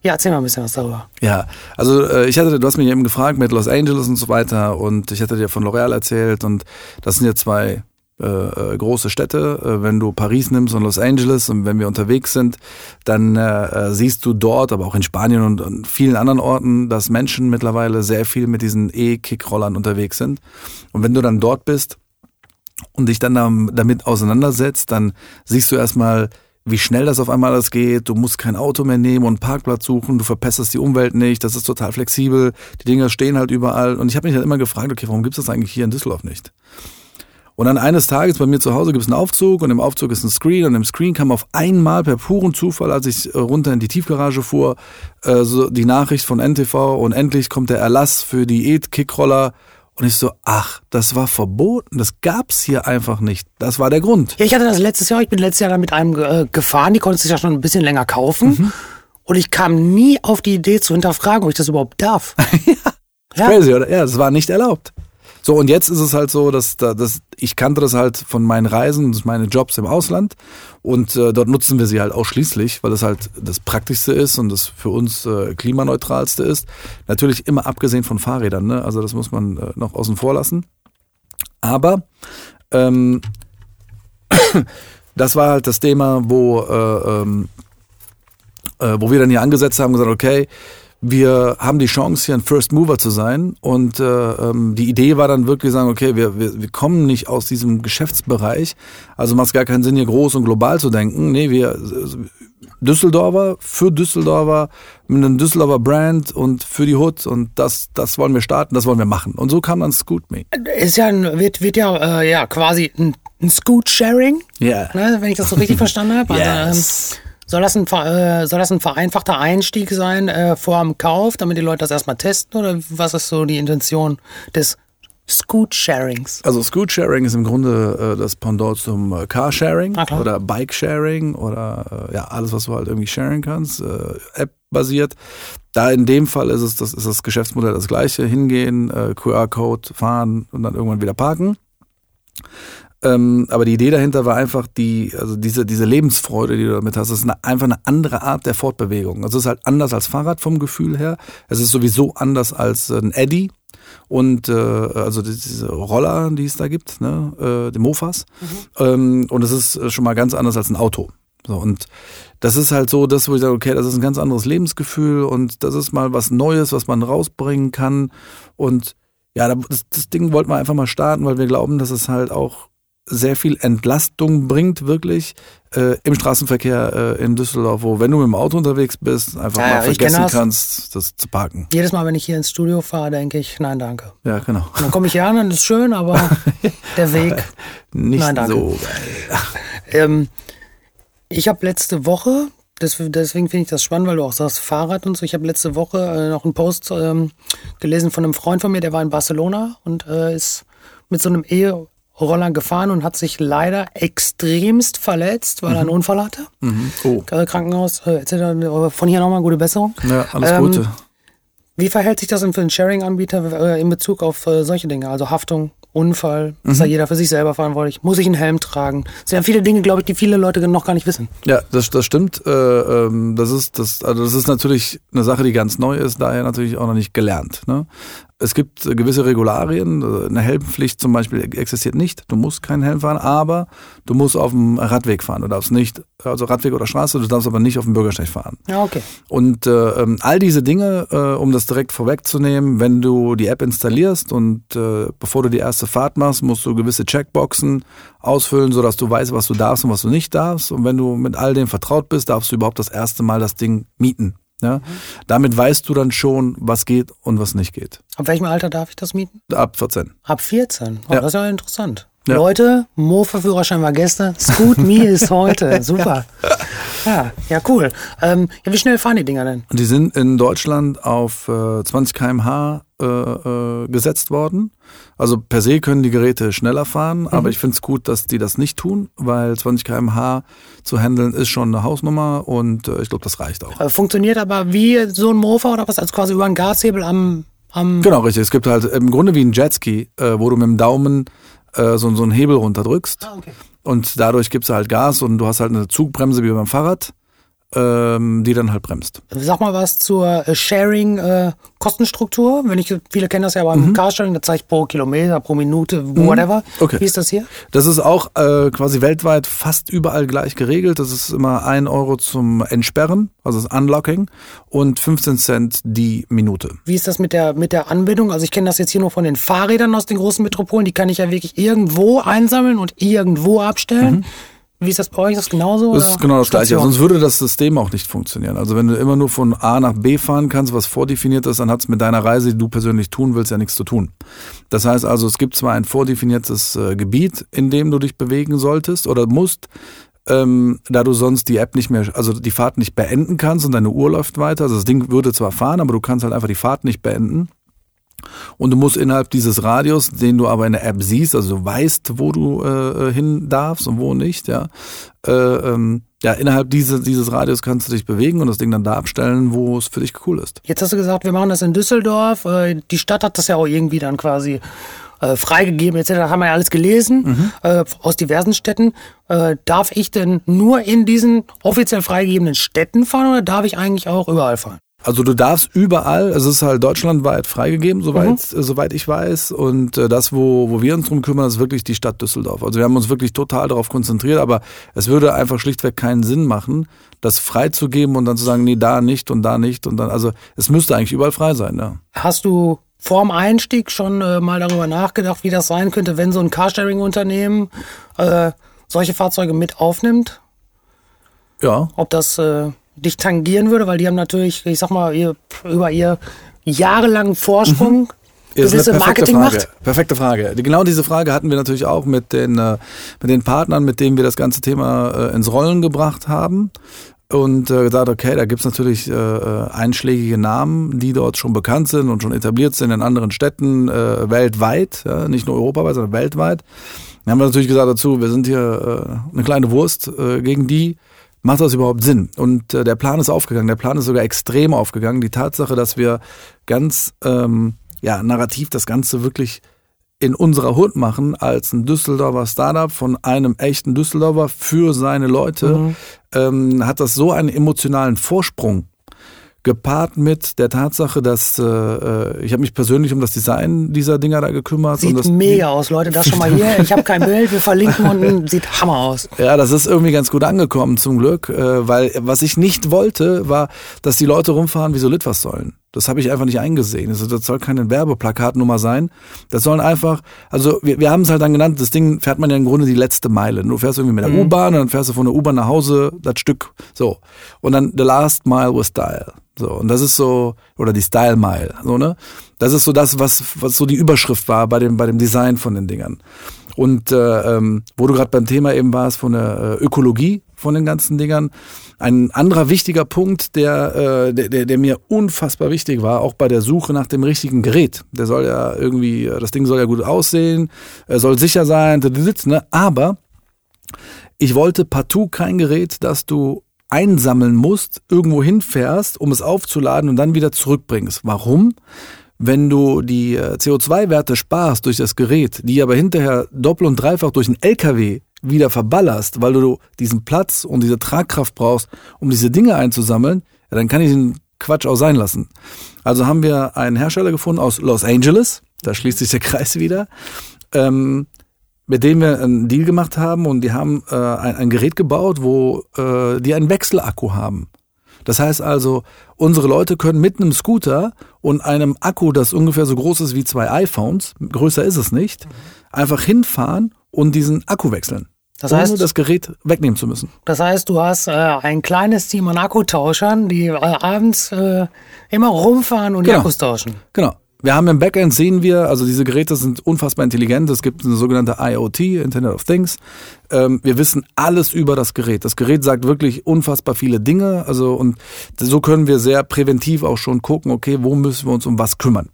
ja, erzähl mal ein bisschen was darüber. Ja, also äh, ich hatte, du hast mich eben gefragt mit Los Angeles und so weiter und ich hatte dir von L'Oreal erzählt und das sind ja zwei äh, äh, große Städte. Äh, wenn du Paris nimmst und Los Angeles und wenn wir unterwegs sind, dann äh, äh, siehst du dort, aber auch in Spanien und, und vielen anderen Orten, dass Menschen mittlerweile sehr viel mit diesen E-Kickrollern unterwegs sind. Und wenn du dann dort bist und dich dann dam- damit auseinandersetzt, dann siehst du erstmal, wie schnell das auf einmal alles geht. Du musst kein Auto mehr nehmen und einen Parkplatz suchen. Du verpesterst die Umwelt nicht. Das ist total flexibel. Die Dinger stehen halt überall. Und ich habe mich halt immer gefragt, okay, warum gibt es das eigentlich hier in Düsseldorf nicht? Und dann eines Tages bei mir zu Hause gibt es einen Aufzug und im Aufzug ist ein Screen und im Screen kam auf einmal per puren Zufall, als ich äh, runter in die Tiefgarage fuhr, äh, so die Nachricht von NTV und endlich kommt der Erlass für die E-Kickroller und ich so, ach, das war verboten, das gab's hier einfach nicht. Das war der Grund. Ja, ich hatte das letztes Jahr, ich bin letztes Jahr dann mit einem äh, gefahren, die konntest du ja schon ein bisschen länger kaufen. Mhm. Und ich kam nie auf die Idee zu hinterfragen, ob ich das überhaupt darf. (laughs) ja. Crazy, oder? Ja, das war nicht erlaubt. So, und jetzt ist es halt so, dass, da- dass ich kannte das halt von meinen Reisen, das meine Jobs im Ausland und äh, dort nutzen wir sie halt ausschließlich, weil das halt das Praktischste ist und das für uns äh, klimaneutralste ist. Natürlich immer abgesehen von Fahrrädern, ne? also das muss man äh, noch außen vor lassen. Aber ähm, (coughs) das war halt das Thema, wo, äh, ähm, äh, wo wir dann hier angesetzt haben, gesagt, okay, wir haben die Chance, hier ein First Mover zu sein. Und äh, ähm, die Idee war dann wirklich sagen, okay, wir, wir, wir kommen nicht aus diesem Geschäftsbereich. Also macht es gar keinen Sinn, hier groß und global zu denken. Nee, wir äh, Düsseldorfer für Düsseldorfer mit einem Düsseldorfer Brand und für die Hood und das, das wollen wir starten, das wollen wir machen. Und so kam dann Scoot Me. Ist ja ein, wird, wird ja, äh, ja quasi ein, ein Scoot-Sharing, Ja. ne, wenn ich das so richtig (laughs) verstanden habe. Also, Yes. ähm, soll, das ein, äh, soll das ein vereinfachter Einstieg sein äh, vor dem Kauf, damit die Leute das erstmal testen? Oder was ist so die Intention des Scoot-Sharings? Also Scoot-Sharing ist im Grunde äh, das Pendant zum äh, Car-Sharing Ah, oder Bike-Sharing oder äh, ja, alles, was du halt irgendwie sharen kannst, äh, App-basiert. Da in dem Fall ist es das, ist das Geschäftsmodell das gleiche, hingehen, äh, QR-Code fahren und dann irgendwann wieder parken. Ähm, aber die Idee dahinter war einfach die, also diese, diese Lebensfreude, die du damit hast, das ist eine, einfach eine andere Art der Fortbewegung. Also es ist halt anders als Fahrrad vom Gefühl her. Es ist sowieso anders als äh, ein Eddy. Und äh, also die- diese Roller, die es da gibt, ne, äh, die Mofas. Ähm, und es ist äh, schon mal ganz anders als ein Auto. So, und das ist halt so, das, wo ich sage, okay, das ist ein ganz anderes Lebensgefühl und das ist mal was Neues, was man rausbringen kann. Und ja, da- das, das Ding wollten wir einfach mal starten, weil wir glauben, dass es halt auch sehr viel Entlastung bringt, wirklich äh, im Straßenverkehr äh, in Düsseldorf, wo, wenn du mit dem Auto unterwegs bist, einfach Ja, mal vergessen kannst, das zu parken. Jedes Mal, wenn ich hier ins Studio fahre, denke ich, nein, danke. Ja, genau. Und dann komme ich hier an und ist schön, aber (laughs) der Weg. Nicht Nein, danke. so. Ähm, ich habe letzte Woche, deswegen finde ich das spannend, weil du auch sagst Fahrrad und so. Ich habe letzte Woche äh, noch einen Post ähm, gelesen von einem Freund von mir, der war in Barcelona und äh, ist mit so einem E-Roller gefahren und hat sich leider extremst verletzt, weil er einen Unfall hatte. Mhm. Oh, Äh, Krankenhaus, äh, etc. Aber Von hier nochmal gute Besserung. ja, alles Ähm, Gute. Wie verhält sich das denn für einen Sharing-Anbieter äh, in Bezug auf äh, solche Dinge? Also Haftung, Unfall, dass da jeder für sich selber verantwortlich? Muss ich einen Helm tragen? Das sind ja viele Dinge, glaube ich, die viele Leute noch gar nicht wissen. Ja, das, das stimmt. Äh, ähm, das ist das, also das ist natürlich eine Sache, die ganz neu ist, daher natürlich auch noch nicht gelernt. Ne? Es gibt gewisse Regularien. äh, Eine Helmpflicht zum Beispiel existiert nicht. Du musst keinen Helm fahren, aber du musst auf dem Radweg fahren. Du darfst nicht, also Radweg oder Straße, du darfst aber nicht auf dem Bürgersteig fahren. Ja, okay. Und äh, ähm, all diese Dinge, äh, um das direkt vorwegzunehmen, wenn du die App installierst und äh, bevor du die erste Fahrt machst, musst du gewisse Checkboxen ausfüllen, sodass du weißt, was du darfst und was du nicht darfst. Und wenn du mit all dem vertraut bist, darfst du überhaupt das erste Mal das Ding mieten. Ja? Damit weißt du dann schon, was geht und was nicht geht. Ab welchem Alter darf ich das mieten? Ab 14. Ab 14. Oh, Ja. Das ist ja interessant. Ja. Leute, Mofa-Führerschein war gestern, Scoot Me (laughs) ist heute. Super. Ja, ja, cool. Ähm, ja, wie schnell fahren die Dinger denn? Die sind in Deutschland auf äh, 20 km/h äh, äh, gesetzt worden. Also per se können die Geräte schneller fahren, aber ich finde es gut, dass die das nicht tun, weil 20 km/h zu handeln ist schon eine Hausnummer und äh, ich glaube, das reicht auch. Äh, funktioniert aber wie so ein Mofa oder was? Also quasi über einen Gashebel am, am Genau, richtig. Es gibt halt im Grunde wie ein Jetski, äh, wo du mit dem Daumen äh, so, so einen Hebel runterdrückst Ah, okay. und dadurch gibst du halt Gas und du hast halt eine Zugbremse wie beim Fahrrad, ähm, die dann halt bremst. Sag mal was zur äh, Sharing-Kostenstruktur. Wenn ich, viele kennen das ja beim Carsharing, da zeige ich pro Kilometer, pro Minute, whatever. Okay. Wie ist das hier? Das ist auch äh, quasi weltweit fast überall gleich geregelt. Das ist immer ein Euro zum Entsperren, also das Unlocking, und 15 Cent die Minute. Wie ist das mit der, mit der Anbindung? Also ich kenne das jetzt hier nur von den Fahrrädern aus den großen Metropolen. Die kann ich ja wirklich irgendwo einsammeln und irgendwo abstellen. Wie ist das bei euch? Ist das genauso? Das ist genau das Gleiche. Station? Sonst würde das System auch nicht funktionieren. Also wenn du immer nur von A nach B fahren kannst, was vordefiniert ist, dann hat es mit deiner Reise, die du persönlich tun willst, ja nichts zu tun. Das heißt also, es gibt zwar ein vordefiniertes äh, Gebiet, in dem du dich bewegen solltest oder musst, ähm, da du sonst die App nicht mehr, also die Fahrt nicht beenden kannst und deine Uhr läuft weiter. Also das Ding würde zwar fahren, aber du kannst halt einfach die Fahrt nicht beenden. Und du musst innerhalb dieses Radius, den du aber in der App siehst, also du weißt, wo du äh, hin darfst und wo nicht, ja, äh, ähm, ja, innerhalb diese, dieses Radius kannst du dich bewegen und das Ding dann da abstellen, wo es für dich cool ist. Jetzt hast du gesagt, wir machen das in Düsseldorf. Äh, Die Stadt hat das ja auch irgendwie dann quasi äh, freigegeben etc. Haben wir ja alles gelesen äh, aus diversen Städten. Äh, darf ich denn nur in diesen offiziell freigegebenen Städten fahren oder darf ich eigentlich auch überall fahren? Also du darfst überall, es ist halt deutschlandweit freigegeben, soweit, äh, soweit ich weiß. Und äh, das, wo, wo wir uns drum kümmern, ist wirklich die Stadt Düsseldorf. Also wir haben uns wirklich total darauf konzentriert, aber es würde einfach schlichtweg keinen Sinn machen, das freizugeben und dann zu sagen, nee, da nicht und da nicht und dann, also es müsste eigentlich überall frei sein, ja. Hast du vorm Einstieg schon äh, mal darüber nachgedacht, wie das sein könnte, wenn so ein Carsharing-Unternehmen äh, solche Fahrzeuge mit aufnimmt? Ja, Ob das äh, dich tangieren würde, weil die haben natürlich, ich sag mal, ihr, über ihr jahrelangen Vorsprung Ist gewisse Marketing Frage. macht. Perfekte Frage. Genau diese Frage hatten wir natürlich auch mit den, äh, mit den Partnern, mit denen wir das ganze Thema äh, ins Rollen gebracht haben. und äh, gesagt, okay, da gibt's natürlich äh, einschlägige Namen, die dort schon bekannt sind und schon etabliert sind in anderen Städten äh, weltweit, ja, nicht nur europaweit, sondern weltweit. Dann haben wir natürlich gesagt dazu, wir sind hier äh, eine kleine Wurst äh, gegen die. Macht das überhaupt Sinn? Und äh, der Plan ist aufgegangen. Der Plan ist sogar extrem aufgegangen. Die Tatsache, dass wir ganz ähm, ja, narrativ das Ganze wirklich in unserer Hut machen als ein Düsseldorfer Startup von einem echten Düsseldorfer für seine Leute, mhm. ähm, hat das so einen emotionalen Vorsprung gepaart mit der Tatsache, dass äh, äh ich habe mich persönlich um das Design dieser Dinger da gekümmert. Sieht mega aus, Leute. Das (laughs) schon mal hier. Ich habe kein Bild, wir verlinken (laughs) unten. Sieht Hammer aus. Ja, das ist irgendwie ganz gut angekommen zum Glück, äh, weil was ich nicht wollte, war, dass die Leute rumfahren wie so Litwas sollen. Das habe ich einfach nicht eingesehen. Also das soll keine Werbeplakatnummer sein. Das sollen einfach, also wir, wir haben es halt dann genannt, das Ding fährt man ja im Grunde die letzte Meile. Du fährst irgendwie mit der mhm. U-Bahn und dann fährst du von der U-Bahn nach Hause, das Stück, so. Und dann the last mile with style. So, und das ist so, oder die Style Mile, so, ne? Das ist so das, was, was so die Überschrift war bei dem, bei dem Design von den Dingern. Und äh, ähm, wo du gerade beim Thema eben warst von der äh, Ökologie von den ganzen Dingern, ein anderer wichtiger Punkt, der, äh, der, der, der mir unfassbar wichtig war, auch bei der Suche nach dem richtigen Gerät. Der soll ja irgendwie, das Ding soll ja gut aussehen, soll sicher sein, ne? aber ich wollte partout kein Gerät, das du einsammeln musst, irgendwo hinfährst, um es aufzuladen und dann wieder zurückbringst. Warum? Wenn du die äh, CO2-Werte sparst durch das Gerät, die aber hinterher doppelt und dreifach durch einen LKW wieder verballerst, weil du diesen Platz und diese Tragkraft brauchst, um diese Dinge einzusammeln, ja, dann kann ich den Quatsch auch sein lassen. Also haben wir einen Hersteller gefunden aus Los Angeles, da schließt sich der (laughs) Kreis wieder, ähm, mit dem wir einen Deal gemacht haben und die haben äh, ein, ein, Gerät gebaut, wo äh, die einen Wechselakku haben. Das heißt also, unsere Leute können mit einem Scooter und einem Akku, das ungefähr so groß ist wie zwei iPhones, größer ist es nicht, einfach hinfahren und diesen Akku wechseln. Das heißt, ohne das Gerät wegnehmen zu müssen. Das heißt, du hast äh, ein kleines Team an Akkutauschern, die äh, abends äh, immer rumfahren und genau. die Akkus tauschen. Genau. Wir haben im Backend sehen wir, also diese Geräte sind unfassbar intelligent. Es gibt eine sogenannte IoT, Internet of Things. Ähm, wir wissen alles über das Gerät. Das Gerät sagt wirklich unfassbar viele Dinge. Also und so können wir sehr präventiv auch schon gucken, okay, wo müssen wir uns um was kümmern.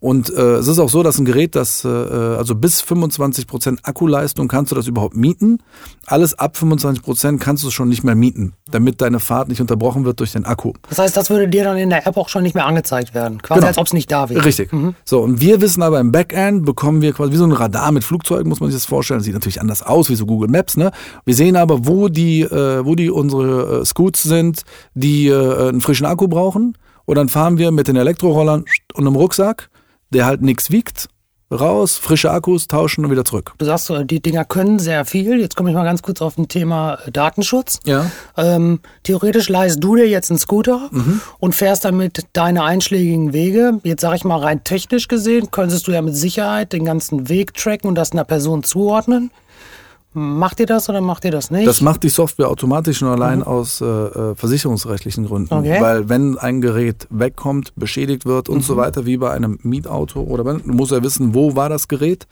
Und äh, es ist auch so, dass ein Gerät, das äh, also bis 25 Prozent Akkuleistung kannst du das überhaupt mieten. Alles ab 25 Prozent kannst du es schon nicht mehr mieten, damit deine Fahrt nicht unterbrochen wird durch den Akku. Das heißt, das würde dir dann in der App auch schon nicht mehr angezeigt werden. Quasi genau. als ob es nicht da wäre. Richtig. Mhm. So, und wir wissen aber im Backend bekommen wir quasi wie so ein Radar mit Flugzeugen, muss man sich das vorstellen. Das sieht natürlich anders aus, wie so Google Maps, ne? Wir sehen aber, wo die, äh, wo die unsere äh, Scoots sind, die äh, einen frischen Akku brauchen. Und dann fahren wir mit den Elektrorollern und einem Rucksack der halt nichts wiegt, raus, frische Akkus, tauschen und wieder zurück. Du sagst, die Dinger können sehr viel. Jetzt komme ich mal ganz kurz auf ein Thema äh, Datenschutz. Ja. Ähm, theoretisch leist du dir jetzt einen Scooter mhm. und fährst damit deine einschlägigen Wege. Jetzt sage ich mal rein technisch gesehen, könntest du ja mit Sicherheit den ganzen Weg tracken und das einer Person zuordnen. Macht ihr das oder macht ihr das nicht? Das macht die Software automatisch nur allein mhm. aus äh, äh, versicherungsrechtlichen Gründen. Okay. Weil wenn ein Gerät wegkommt, beschädigt wird und mhm. so weiter, wie bei einem Mietauto oder wenn, du musst ja wissen, wo war das Gerät.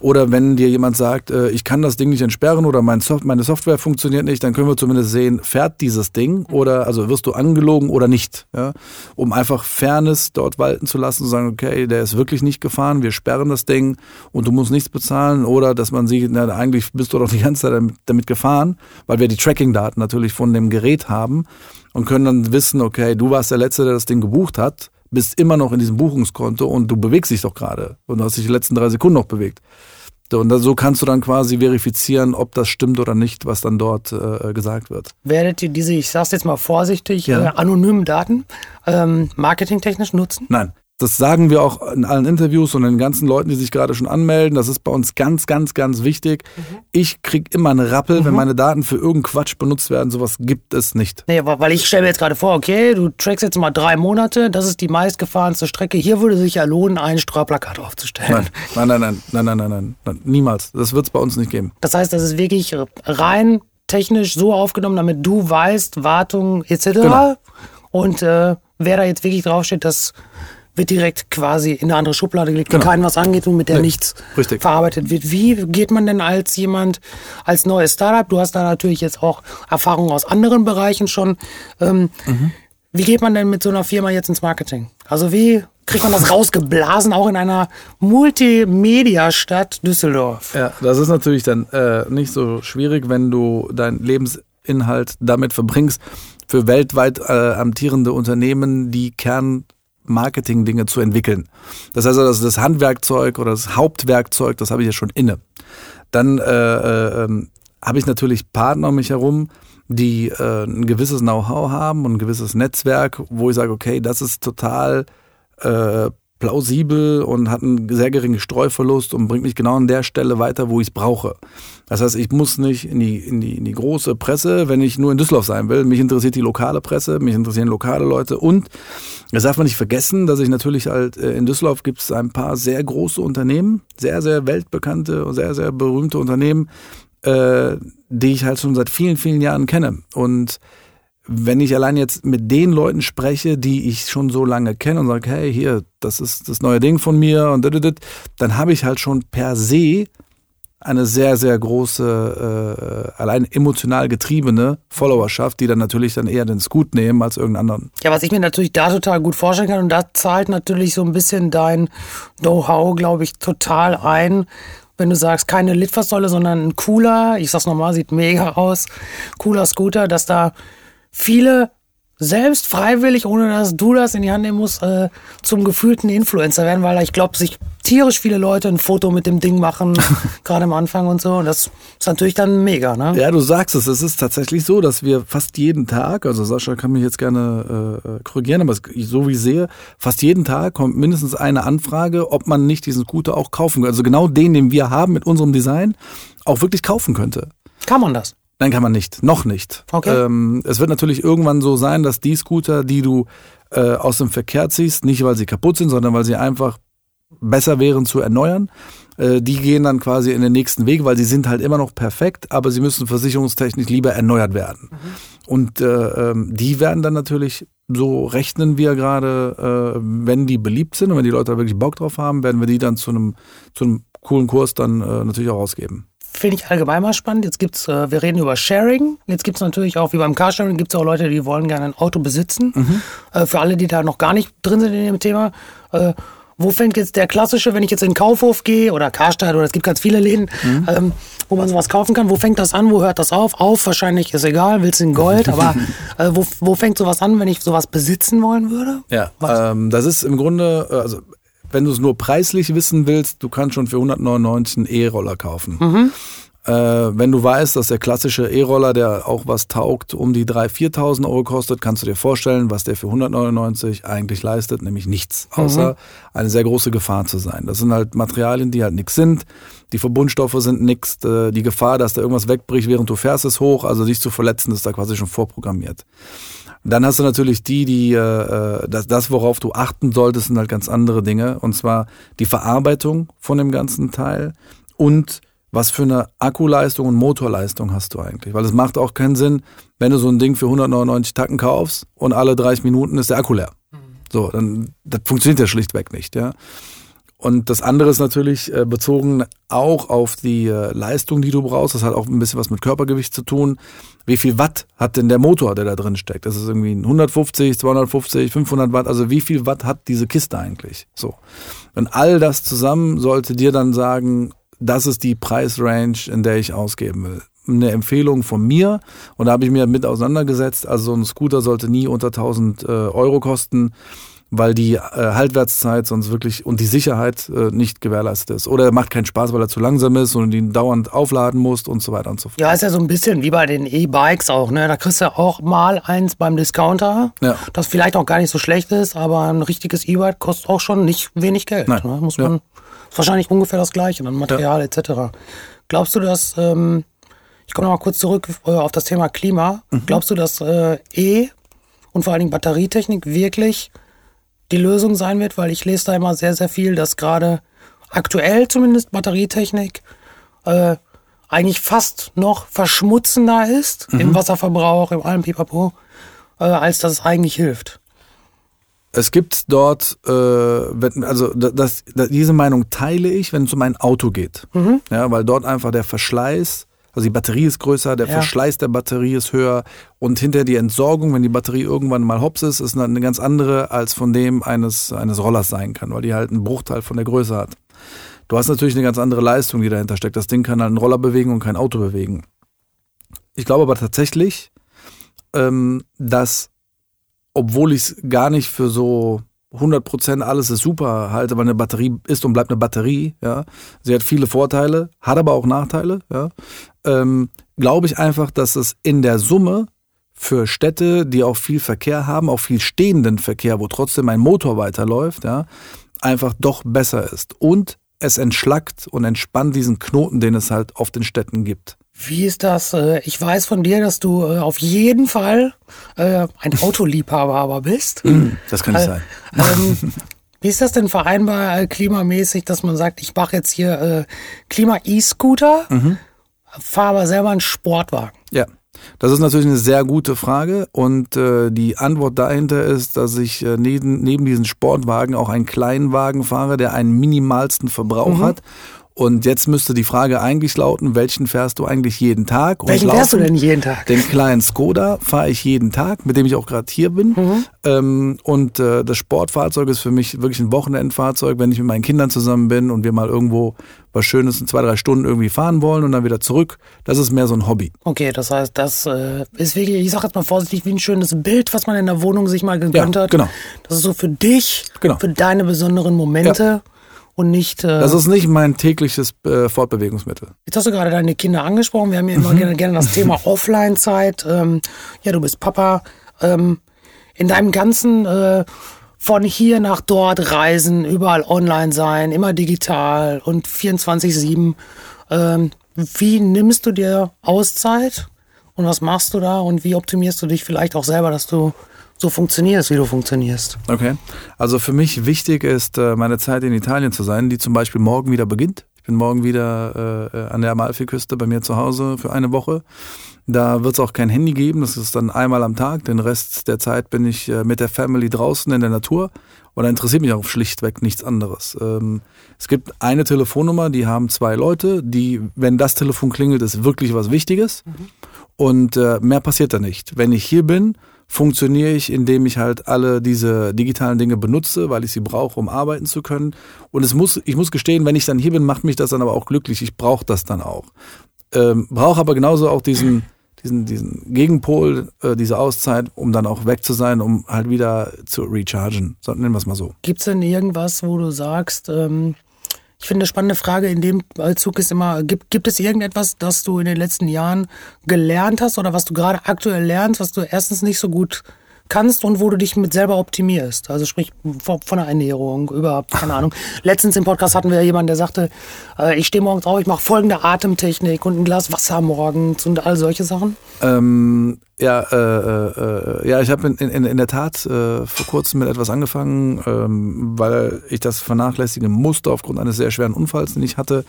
Oder wenn dir jemand sagt, äh, ich kann das Ding nicht entsperren oder mein Soft meine Software funktioniert nicht, dann können wir zumindest sehen, fährt dieses Ding oder also wirst du angelogen oder nicht. Ja? Um einfach Fairness dort walten zu lassen, zu sagen, okay, der ist wirklich nicht gefahren, wir sperren das Ding und du musst nichts bezahlen oder dass man sieht, na, eigentlich bist du doch die ganze Zeit damit, damit gefahren, weil wir die Tracking-Daten natürlich von dem Gerät haben und können dann wissen, okay, du warst der Letzte, der das Ding gebucht hat, bist immer noch in diesem Buchungskonto und du bewegst dich doch gerade und du hast dich die letzten drei Sekunden noch bewegt. Und so kannst du dann quasi verifizieren, ob das stimmt oder nicht, was dann dort äh, gesagt wird. Werdet ihr diese, ich sag's jetzt mal vorsichtig, ja. äh, anonymen Daten ähm, marketingtechnisch nutzen? Nein. Das sagen wir auch in allen Interviews und den ganzen Leuten, die sich gerade schon anmelden. Das ist bei uns ganz, ganz, ganz wichtig. Mhm. Ich kriege immer einen Rappel, mhm. wenn meine Daten für irgendeinen Quatsch benutzt werden. Sowas gibt es nicht. Nee, weil ich stelle mir jetzt gerade vor, okay, du trackst jetzt mal drei Monate, das ist die meistgefahrenste Strecke. Hier würde sich ja lohnen, ein Streuplakat aufzustellen. Nein, nein, nein, nein, nein, nein, nein, nein. niemals. Das wird es bei uns nicht geben. Das heißt, das ist wirklich rein technisch so aufgenommen, damit du weißt, Wartung etc. Genau. Und äh, wer da jetzt wirklich draufsteht, das wird direkt quasi in eine andere Schublade gelegt, Genau. die keinen was angeht und mit der Nee, nichts richtig. verarbeitet wird. Wie geht man denn als jemand, als neues Startup, du hast da natürlich jetzt auch Erfahrungen aus anderen Bereichen schon, ähm, Mhm. wie geht man denn mit so einer Firma jetzt ins Marketing? Also wie kriegt man das (laughs) rausgeblasen, auch in einer Multimedia-Stadt Düsseldorf? Ja, das ist natürlich dann äh, nicht so schwierig, wenn du deinen Lebensinhalt damit verbringst, für weltweit äh, amtierende Unternehmen die Kernmarketing-Dinge zu entwickeln. Das heißt, also, das, das Handwerkzeug oder das Hauptwerkzeug, das habe ich ja schon inne. Dann äh, äh, ähm, habe ich natürlich Partner um mich herum, die äh, ein gewisses Know-how haben und ein gewisses Netzwerk, wo ich sage, okay, das ist total äh, plausibel und hat einen sehr geringen Streuverlust und bringt mich genau an der Stelle weiter, wo ich es brauche. Das heißt, ich muss nicht in die, in, die, in die große Presse, wenn ich nur in Düsseldorf sein will. Mich interessiert die lokale Presse, mich interessieren lokale Leute und das darf man nicht vergessen, dass ich natürlich halt äh, in Düsseldorf gibt es ein paar sehr große Unternehmen, sehr, sehr weltbekannte und sehr, sehr berühmte Unternehmen, äh, die ich halt schon seit vielen, vielen Jahren kenne. Und wenn ich allein jetzt mit den Leuten spreche, die ich schon so lange kenne und sage, hey, hier, das ist das neue Ding von mir und dit, dann habe ich halt schon per se eine sehr, sehr große, äh, allein emotional getriebene Followerschaft, die dann natürlich dann eher den Scoot nehmen als irgendeinen anderen. Ja, was ich mir natürlich da total gut vorstellen kann, und da zahlt natürlich so ein bisschen dein Know-how, glaube ich, total ein. Wenn du sagst, keine Litfaßsäule, sondern ein cooler, ich sag's nochmal, sieht mega aus, cooler Scooter, dass da viele selbst freiwillig, ohne dass du das in die Hand nehmen musst, äh, zum gefühlten Influencer werden, weil ich glaube, sich tierisch viele Leute ein Foto mit dem Ding machen, (laughs) gerade am Anfang und so. Und das ist natürlich dann mega, ne? Ja, du sagst es. Es ist tatsächlich so, dass wir fast jeden Tag, also Sascha kann mich jetzt gerne äh, korrigieren, aber so wie ich sehe, fast jeden Tag kommt mindestens eine Anfrage, ob man nicht diesen Scooter auch kaufen könnte. Also genau den, den wir haben mit unserem Design, auch wirklich kaufen könnte. Kann man das? Nein, kann man nicht. Noch nicht. Okay. Ähm, es wird natürlich irgendwann so sein, dass die Scooter, die du äh, aus dem Verkehr ziehst, nicht weil sie kaputt sind, sondern weil sie einfach besser wären zu erneuern, äh, die gehen dann quasi in den nächsten Weg, weil sie sind halt immer noch perfekt, aber sie müssen versicherungstechnisch lieber erneuert werden. Und äh, ähm, die werden dann natürlich, so rechnen wir gerade, äh, wenn die beliebt sind und wenn die Leute da wirklich Bock drauf haben, werden wir die dann zu einem, zu einem coolen Kurs dann äh, natürlich auch ausgeben. Finde ich allgemein mal spannend. Jetzt gibt's, äh, wir reden über Sharing. Jetzt gibt's natürlich auch, wie beim Carsharing, gibt's auch Leute, die wollen gerne ein Auto besitzen. Äh, für alle, die da noch gar nicht drin sind in dem Thema. Äh, wo fängt jetzt der klassische, wenn ich jetzt in den Kaufhof gehe oder Karstadt oder es gibt ganz viele Läden, ähm, wo man sowas kaufen kann, wo fängt das an, wo hört das auf? Auf, wahrscheinlich ist egal, willst du in Gold, aber (laughs) äh, wo, wo fängt sowas an, wenn ich sowas besitzen wollen würde? Ja, Was? ähm, das ist im Grunde, äh, also wenn du es nur preislich wissen willst, du kannst schon für 199 einen E-Roller kaufen. Äh, wenn du weißt, dass der klassische E-Roller, der auch was taugt, um die 3.000, 4.000 Euro kostet, kannst du dir vorstellen, was der für 199 eigentlich leistet, nämlich nichts, außer eine sehr große Gefahr zu sein. Das sind halt Materialien, die halt nichts sind. Die Verbundstoffe sind nichts. Äh, die Gefahr, dass da irgendwas wegbricht, während du fährst, ist hoch. Also dich zu verletzen, ist da quasi schon vorprogrammiert. Dann hast du natürlich die, die äh, das, das, worauf du achten solltest, sind halt ganz andere Dinge. Und zwar die Verarbeitung von dem ganzen Teil und was für eine Akkuleistung und Motorleistung hast du eigentlich? Weil es macht auch keinen Sinn, wenn du so ein Ding für 199 Tacken kaufst und alle 30 Minuten ist der Akku leer. So, dann das funktioniert ja schlichtweg nicht, ja. Und das andere ist natürlich äh, bezogen auch auf die äh, Leistung, die du brauchst. Das hat auch ein bisschen was mit Körpergewicht zu tun. Wie viel Watt hat denn der Motor, der da drin steckt? Das ist irgendwie ein 150, 250, 500 Watt. Also wie viel Watt hat diese Kiste eigentlich? So. Und all das zusammen sollte dir dann sagen, das ist die Preisrange, in der ich ausgeben will. Eine Empfehlung von mir und da habe ich mir mit auseinandergesetzt. Also so ein Scooter sollte nie unter 1000 äh, Euro kosten weil die äh, Haltwertszeit sonst wirklich und die Sicherheit äh, nicht gewährleistet ist. Oder er macht keinen Spaß, weil er zu langsam ist und ihn dauernd aufladen musst und so weiter und so fort. Ja, ist ja so ein bisschen wie bei den E-Bikes auch, ne? Da kriegst du auch mal eins beim Discounter, Ja. das vielleicht auch gar nicht so schlecht ist, aber ein richtiges E-Bike kostet auch schon nicht wenig Geld. Nein. Ne? Muss Ja. man, ist wahrscheinlich ungefähr das Gleiche, dann Material etc. Glaubst du, dass, ähm, ich komme noch mal kurz zurück äh, auf das Thema Klima, Mhm. glaubst du, dass äh, E und vor allen Dingen Batterietechnik wirklich die Lösung sein wird? Weil ich lese da immer sehr, sehr viel, dass gerade aktuell zumindest Batterietechnik äh, eigentlich fast noch verschmutzender ist Mhm. im Wasserverbrauch, im allem Pipapo, äh, als dass es eigentlich hilft. Es gibt dort, äh, also das, das, diese Meinung teile ich, wenn es um ein Auto geht. Mhm. Ja, weil dort einfach der Verschleiß, also die Batterie ist größer, der Ja. Verschleiß der Batterie ist höher und hinter die Entsorgung, wenn die Batterie irgendwann mal hops ist, ist eine ganz andere als von dem eines, eines Rollers sein kann, weil die halt einen Bruchteil von der Größe hat. Du hast natürlich eine ganz andere Leistung, die dahinter steckt. Das Ding kann halt einen Roller bewegen und kein Auto bewegen. Ich glaube aber tatsächlich, ähm, dass, obwohl ich es gar nicht für so 100% alles ist super halte, weil eine Batterie ist und bleibt eine Batterie, ja. Sie hat viele Vorteile, hat aber auch Nachteile, ja. Ähm, glaube ich einfach, dass es in der Summe für Städte, die auch viel Verkehr haben, auch viel stehenden Verkehr, wo trotzdem ein Motor weiterläuft, ja, einfach doch besser ist. Und es entschlackt und entspannt diesen Knoten, den es halt auf den Städten gibt. Wie ist das? äh, Ich weiß von dir, dass du äh, auf jeden Fall äh, ein Autoliebhaber aber bist. Das kann nicht sein. Ähm, (laughs) wie ist das denn vereinbar klimamäßig, dass man sagt, ich mache jetzt hier Klima-E-Scooter, fahre aber selber einen Sportwagen? Ja, das ist natürlich eine sehr gute Frage und äh, die Antwort dahinter ist, dass ich äh, neben, neben diesen Sportwagen auch einen kleinen Wagen fahre, der einen minimalsten Verbrauch hat. Und jetzt müsste die Frage eigentlich lauten, welchen fährst du eigentlich jeden Tag? Und Welchen fährst du denn jeden Tag? Den kleinen Skoda fahre ich jeden Tag, mit dem ich auch gerade hier bin. Mhm. Ähm, und äh, das Sportfahrzeug ist für mich wirklich ein Wochenendfahrzeug, wenn ich mit meinen Kindern zusammen bin und wir mal irgendwo was Schönes in zwei, drei Stunden irgendwie fahren wollen und dann wieder zurück. Das ist mehr so ein Hobby. Okay, das heißt, das äh, ist wirklich, ich sag jetzt mal vorsichtig, wie ein schönes Bild, was man in der Wohnung sich mal gegönnt Ja, hat. genau. Das ist so für dich, Genau. für deine besonderen Momente und nicht. Äh, Das ist nicht mein tägliches äh, Fortbewegungsmittel. Jetzt hast du gerade deine Kinder angesprochen. Wir haben ja immer gerne, gerne das Thema (laughs) Offline-Zeit. Ähm, ja, du bist Papa. Ähm, in deinem ganzen äh, von hier nach dort reisen, überall online sein, immer digital und 24-7. Ähm, wie nimmst du dir Auszeit und was machst du da und wie optimierst du dich vielleicht auch selber, dass du so funktionierst, wie du funktionierst? Okay. Also für mich wichtig ist, äh, meine Zeit in Italien zu sein, die zum Beispiel morgen wieder beginnt. Ich bin morgen wieder äh, äh, an der Amalfiküste bei mir zu Hause für eine Woche. Da wird es auch kein Handy geben, das ist dann einmal am Tag. Den Rest der Zeit bin ich äh, mit der Family draußen in der Natur und da interessiert mich auch schlichtweg nichts anderes. Ähm, es gibt eine Telefonnummer, die haben zwei Leute, die, wenn das Telefon klingelt, ist wirklich was Wichtiges und äh, mehr passiert da nicht. Wenn ich hier bin, funktioniere ich, indem ich halt alle diese digitalen Dinge benutze, weil ich sie brauche, um arbeiten zu können. Und es muss, ich muss gestehen, wenn ich dann hier bin, macht mich das dann aber auch glücklich. Ich brauche das dann auch. Ähm, brauche aber genauso auch diesen, diesen, diesen Gegenpol, äh, diese Auszeit, um dann auch weg zu sein, um halt wieder zu rechargen. So, nennen wir es mal so. Gibt es denn irgendwas, wo du sagst, ähm, ich finde eine spannende Frage. In dem Zug ist immer, gibt, gibt es irgendetwas, das du in den letzten Jahren gelernt hast oder was du gerade aktuell lernst, was du erstens nicht so gut kannst und wo du dich mit selber optimierst? Also sprich von, von der Ernährung über, keine Ahnung. Letztens im Podcast hatten wir jemanden, der sagte, äh, ich stehe morgens auf, ich mache folgende Atemtechnik und ein Glas Wasser morgens und all solche Sachen. Ähm, ja, äh, äh, äh, ja, ich habe in, in, in der Tat äh, vor kurzem mit etwas angefangen, ähm, weil ich das vernachlässigen musste aufgrund eines sehr schweren Unfalls, den ich hatte.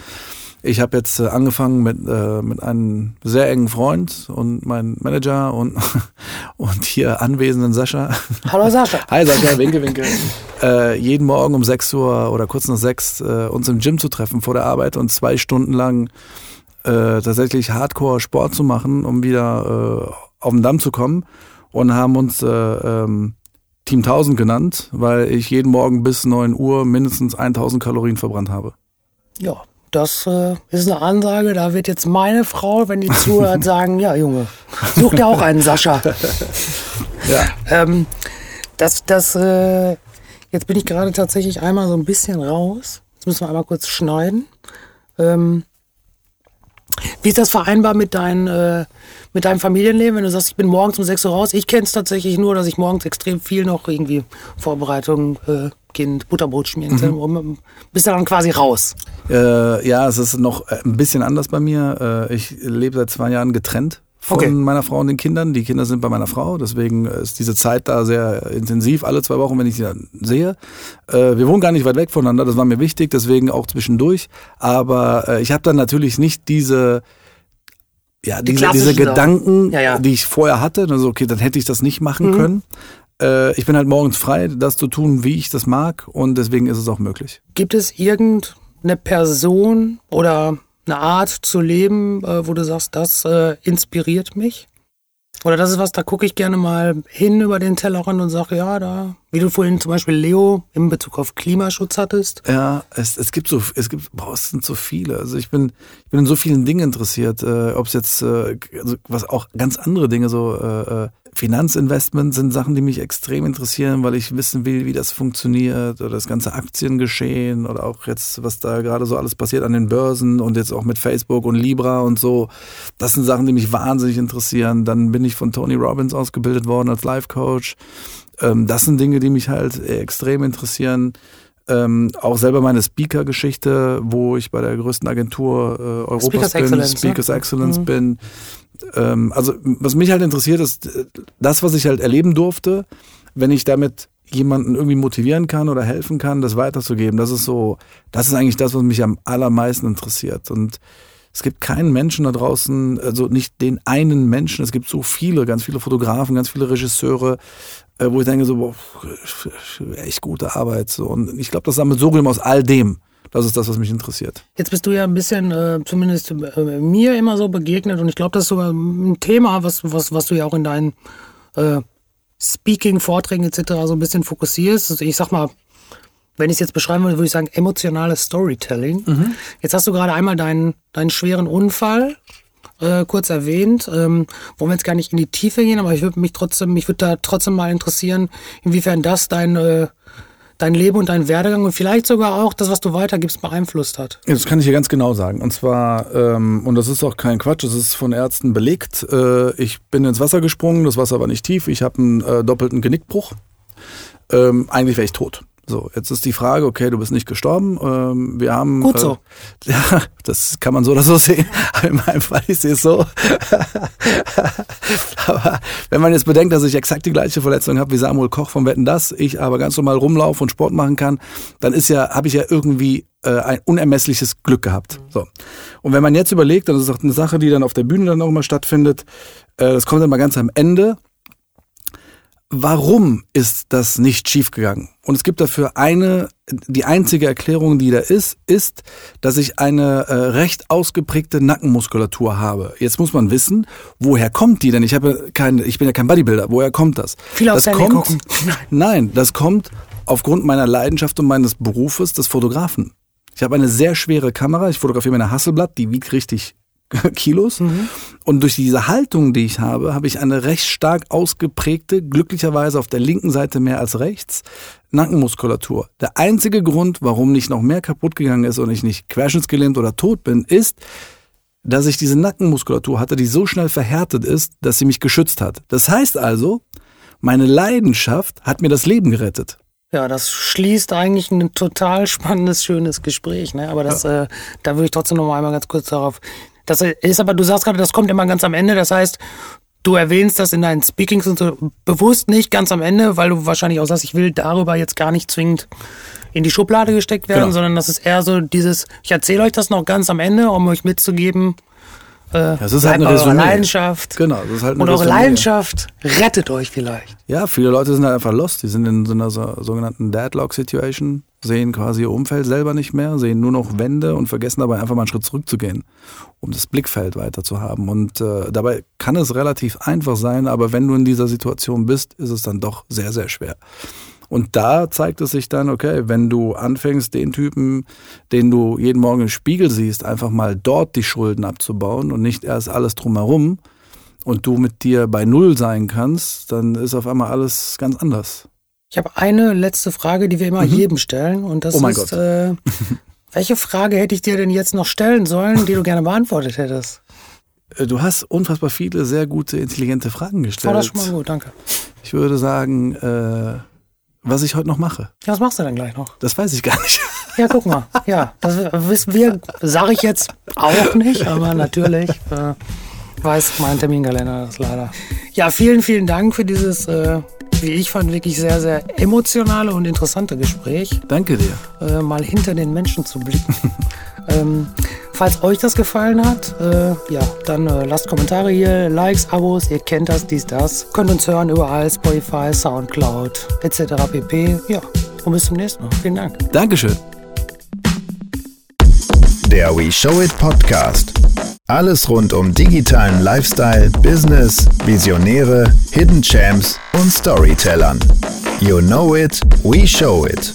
Ich habe jetzt äh, angefangen mit, äh, mit einem sehr engen Freund und meinem Manager und, (laughs) und hier anwesenden Sascha. Hallo Sascha. (laughs) Hi Sascha, winke, winke. Äh, jeden Morgen um 6 Uhr oder kurz nach 6 äh, uns im Gym zu treffen vor der Arbeit und zwei Stunden lang äh, tatsächlich Hardcore Sport zu machen, um wieder äh, auf den Damm zu kommen und haben uns äh, ähm, Team 1000 genannt, weil ich jeden Morgen bis 9 Uhr mindestens 1000 Kalorien verbrannt habe. Ja, das äh, ist eine Ansage. Da wird jetzt meine Frau, wenn die zuhört, (laughs) sagen: Ja, Junge, such dir auch einen Sascha. (laughs) Ja. Ähm, das, das, äh, jetzt bin ich gerade tatsächlich einmal so ein bisschen raus. Jetzt müssen wir einmal kurz schneiden. Ähm, wie ist das vereinbar mit, dein, äh, mit deinem Familienleben, wenn du sagst, ich bin morgens um 6 Uhr raus? Ich kenne es tatsächlich nur, dass ich morgens extrem viel noch irgendwie Vorbereitung, äh, Kind, Butterbrot schmieren, Mhm. bist du dann quasi raus. Äh, ja, es ist noch äh, ein bisschen anders bei mir. Äh, ich lebe seit zwei Jahren getrennt von Okay. meiner Frau und den Kindern. Die Kinder sind bei meiner Frau, deswegen ist diese Zeit da sehr intensiv, alle zwei Wochen, wenn ich sie dann sehe. Äh, wir wohnen gar nicht weit weg voneinander, das war mir wichtig, deswegen auch zwischendurch. Aber äh, ich habe dann natürlich nicht diese ja, Die diese. Gedanken, Ja, ja. die ich vorher hatte. Also, okay, dann hätte ich das nicht machen können. Äh, ich bin halt morgens frei, das zu tun, wie ich das mag und deswegen ist es auch möglich. Gibt es irgendeine Person oder eine Art zu leben, äh, wo du sagst, das äh, inspiriert mich? Oder das ist was, da gucke ich gerne mal hin über den Tellerrand und sage, ja, da, wie du vorhin zum Beispiel Leo in Bezug auf Klimaschutz hattest. Ja, es, es gibt so, es gibt, boah, es sind so viele. Also ich bin, ich bin in so vielen Dingen interessiert, äh, ob es jetzt, äh, also was auch ganz andere Dinge, so äh, äh Finanzinvestment sind Sachen, die mich extrem interessieren, weil ich wissen will, wie das funktioniert oder das ganze Aktiengeschehen oder auch jetzt, was da gerade so alles passiert an den Börsen und jetzt auch mit Facebook und Libra und so. Das sind Sachen, die mich wahnsinnig interessieren. Dann bin ich von Tony Robbins ausgebildet worden als Life Coach. Ähm, das sind Dinge, die mich halt extrem interessieren. Ähm, auch selber meine Speaker-Geschichte, wo ich bei der größten Agentur äh, Europas Speakers bin, Excellence, Speakers ne? Excellence mhm. bin. Ähm, also was mich halt interessiert, ist das, was ich halt erleben durfte, wenn ich damit jemanden irgendwie motivieren kann oder helfen kann, das weiterzugeben. Das ist so, das ist eigentlich das, was mich am allermeisten interessiert. Und es gibt keinen Menschen da draußen, also nicht den einen Menschen, es gibt so viele, ganz viele Fotografen, ganz viele Regisseure, äh, wo ich denke so, boah, echt gute Arbeit. Und ich glaube, das Sammelsurium aus all dem. Das ist das, was mich interessiert. Jetzt bist du ja ein bisschen, äh, zumindest äh, mir immer so begegnet und ich glaube, das ist sogar ein Thema, was, was, was du ja auch in deinen äh, Speaking-Vorträgen etc. so ein bisschen fokussierst. Also ich sag mal, wenn ich es jetzt beschreiben würde, würde ich sagen, emotionales Storytelling. Mhm. Jetzt hast du gerade einmal deinen, deinen schweren Unfall äh, kurz erwähnt. Ähm, wollen wir jetzt gar nicht in die Tiefe gehen, aber ich würde mich trotzdem, mich würde da trotzdem mal interessieren, inwiefern das dein, äh, dein Leben und dein Werdegang und vielleicht sogar auch das, was du weitergibst, beeinflusst hat. Das kann ich hier ganz genau sagen. Und zwar, ähm, und das ist auch kein Quatsch, das ist von Ärzten belegt. Äh, ich bin ins Wasser gesprungen, das Wasser war nicht tief, ich habe einen äh, doppelten Genickbruch. Ähm, eigentlich wäre ich tot. So, jetzt ist die Frage, okay, du bist nicht gestorben. Ähm, wir haben. Gut so. Äh, (laughs) ja, das kann man so oder so sehen. (laughs) In meinem Fall, ich sehe es so. (laughs) aber wenn man jetzt bedenkt, dass ich exakt die gleiche Verletzung habe wie Samuel Koch vom Wetten das, ich aber ganz normal rumlaufe und Sport machen kann, dann ist ja, habe ich ja irgendwie äh, ein unermessliches Glück gehabt. So. Und wenn man jetzt überlegt, und das ist auch eine Sache, die dann auf der Bühne dann auch immer stattfindet, äh, das kommt dann mal ganz am Ende warum ist das nicht schiefgegangen? Und es gibt dafür eine, die einzige Erklärung, die da ist, ist, dass ich eine äh, recht ausgeprägte Nackenmuskulatur habe. Jetzt muss man wissen, woher kommt die denn? Ich habe kein, ich bin ja kein Bodybuilder. Woher kommt das? Viel das kommt, gucken. (laughs) Nein, das kommt aufgrund meiner Leidenschaft und meines Berufes des Fotografen. Ich habe eine sehr schwere Kamera. Ich fotografiere meine Hasselblatt, die wiegt richtig (laughs) Kilos. Mhm. Und durch diese Haltung, die ich habe, habe ich eine recht stark ausgeprägte, glücklicherweise auf der linken Seite mehr als rechts, Nackenmuskulatur. Der einzige Grund, warum nicht noch mehr kaputt gegangen ist und ich nicht querschnittsgelähmt oder tot bin, ist, dass ich diese Nackenmuskulatur hatte, die so schnell verhärtet ist, dass sie mich geschützt hat. Das heißt also, meine Leidenschaft hat mir das Leben gerettet. Ja, das schließt eigentlich ein total spannendes, schönes Gespräch. Ne? Aber das, ja. äh, da würde ich trotzdem noch mal einmal ganz kurz darauf das ist aber, du sagst gerade, das kommt immer ganz am Ende. Das heißt, du erwähnst das in deinen Speakings und so bewusst nicht ganz am Ende, weil du wahrscheinlich auch sagst, ich will darüber jetzt gar nicht zwingend in die Schublade gesteckt werden, genau. sondern das ist eher so dieses, ich erzähle euch das noch ganz am Ende, um euch mitzugeben, äh, das ist halt eine eure Leidenschaft. Genau, das ist halt eine Und eure Leidenschaft rettet euch vielleicht. Ja, viele Leute sind halt einfach lost. Die sind in so einer so, sogenannten Deadlock-Situation, sehen quasi ihr Umfeld selber nicht mehr, sehen nur noch Wände und vergessen dabei einfach mal einen Schritt zurückzugehen, um das Blickfeld weiter zu haben. Und äh, dabei kann es relativ einfach sein, aber wenn du in dieser Situation bist, ist es dann doch sehr, sehr schwer. Und da zeigt es sich dann, okay, wenn du anfängst, den Typen, den du jeden Morgen im Spiegel siehst, einfach mal dort die Schulden abzubauen und nicht erst alles drumherum und du mit dir bei Null sein kannst, dann ist auf einmal alles ganz anders. Ich habe eine letzte Frage, die wir immer mhm. jedem stellen und das oh ist, äh, (laughs) welche Frage hätte ich dir denn jetzt noch stellen sollen, die du gerne beantwortet hättest? Äh, du hast unfassbar viele sehr gute, intelligente Fragen gestellt. Oh, das schon mal gut, danke. Ich würde sagen, äh, was ich heute noch mache. Ja, was machst du denn gleich noch? Das weiß ich gar nicht. (laughs) Ja, guck mal. Ja, das wissen wir, sage ich jetzt auch nicht, aber natürlich äh, weiß mein Terminkalender das leider. Ja, vielen, vielen Dank für dieses, äh, wie ich fand, wirklich sehr, sehr emotionale und interessante Gespräch. Danke dir. Äh, mal hinter den Menschen zu blicken. (laughs) ähm, Falls euch das gefallen hat, äh, ja, dann äh, lasst Kommentare hier, Likes, Abos, ihr kennt das, dies, das. Könnt uns hören überall, Spotify, Soundcloud, etc. pp. Ja, und bis zum nächsten Mal. Vielen Dank. Dankeschön. Der We Show It Podcast. Alles rund um digitalen Lifestyle, Business, Visionäre, Hidden Champs und Storytellern. You know it, we show it.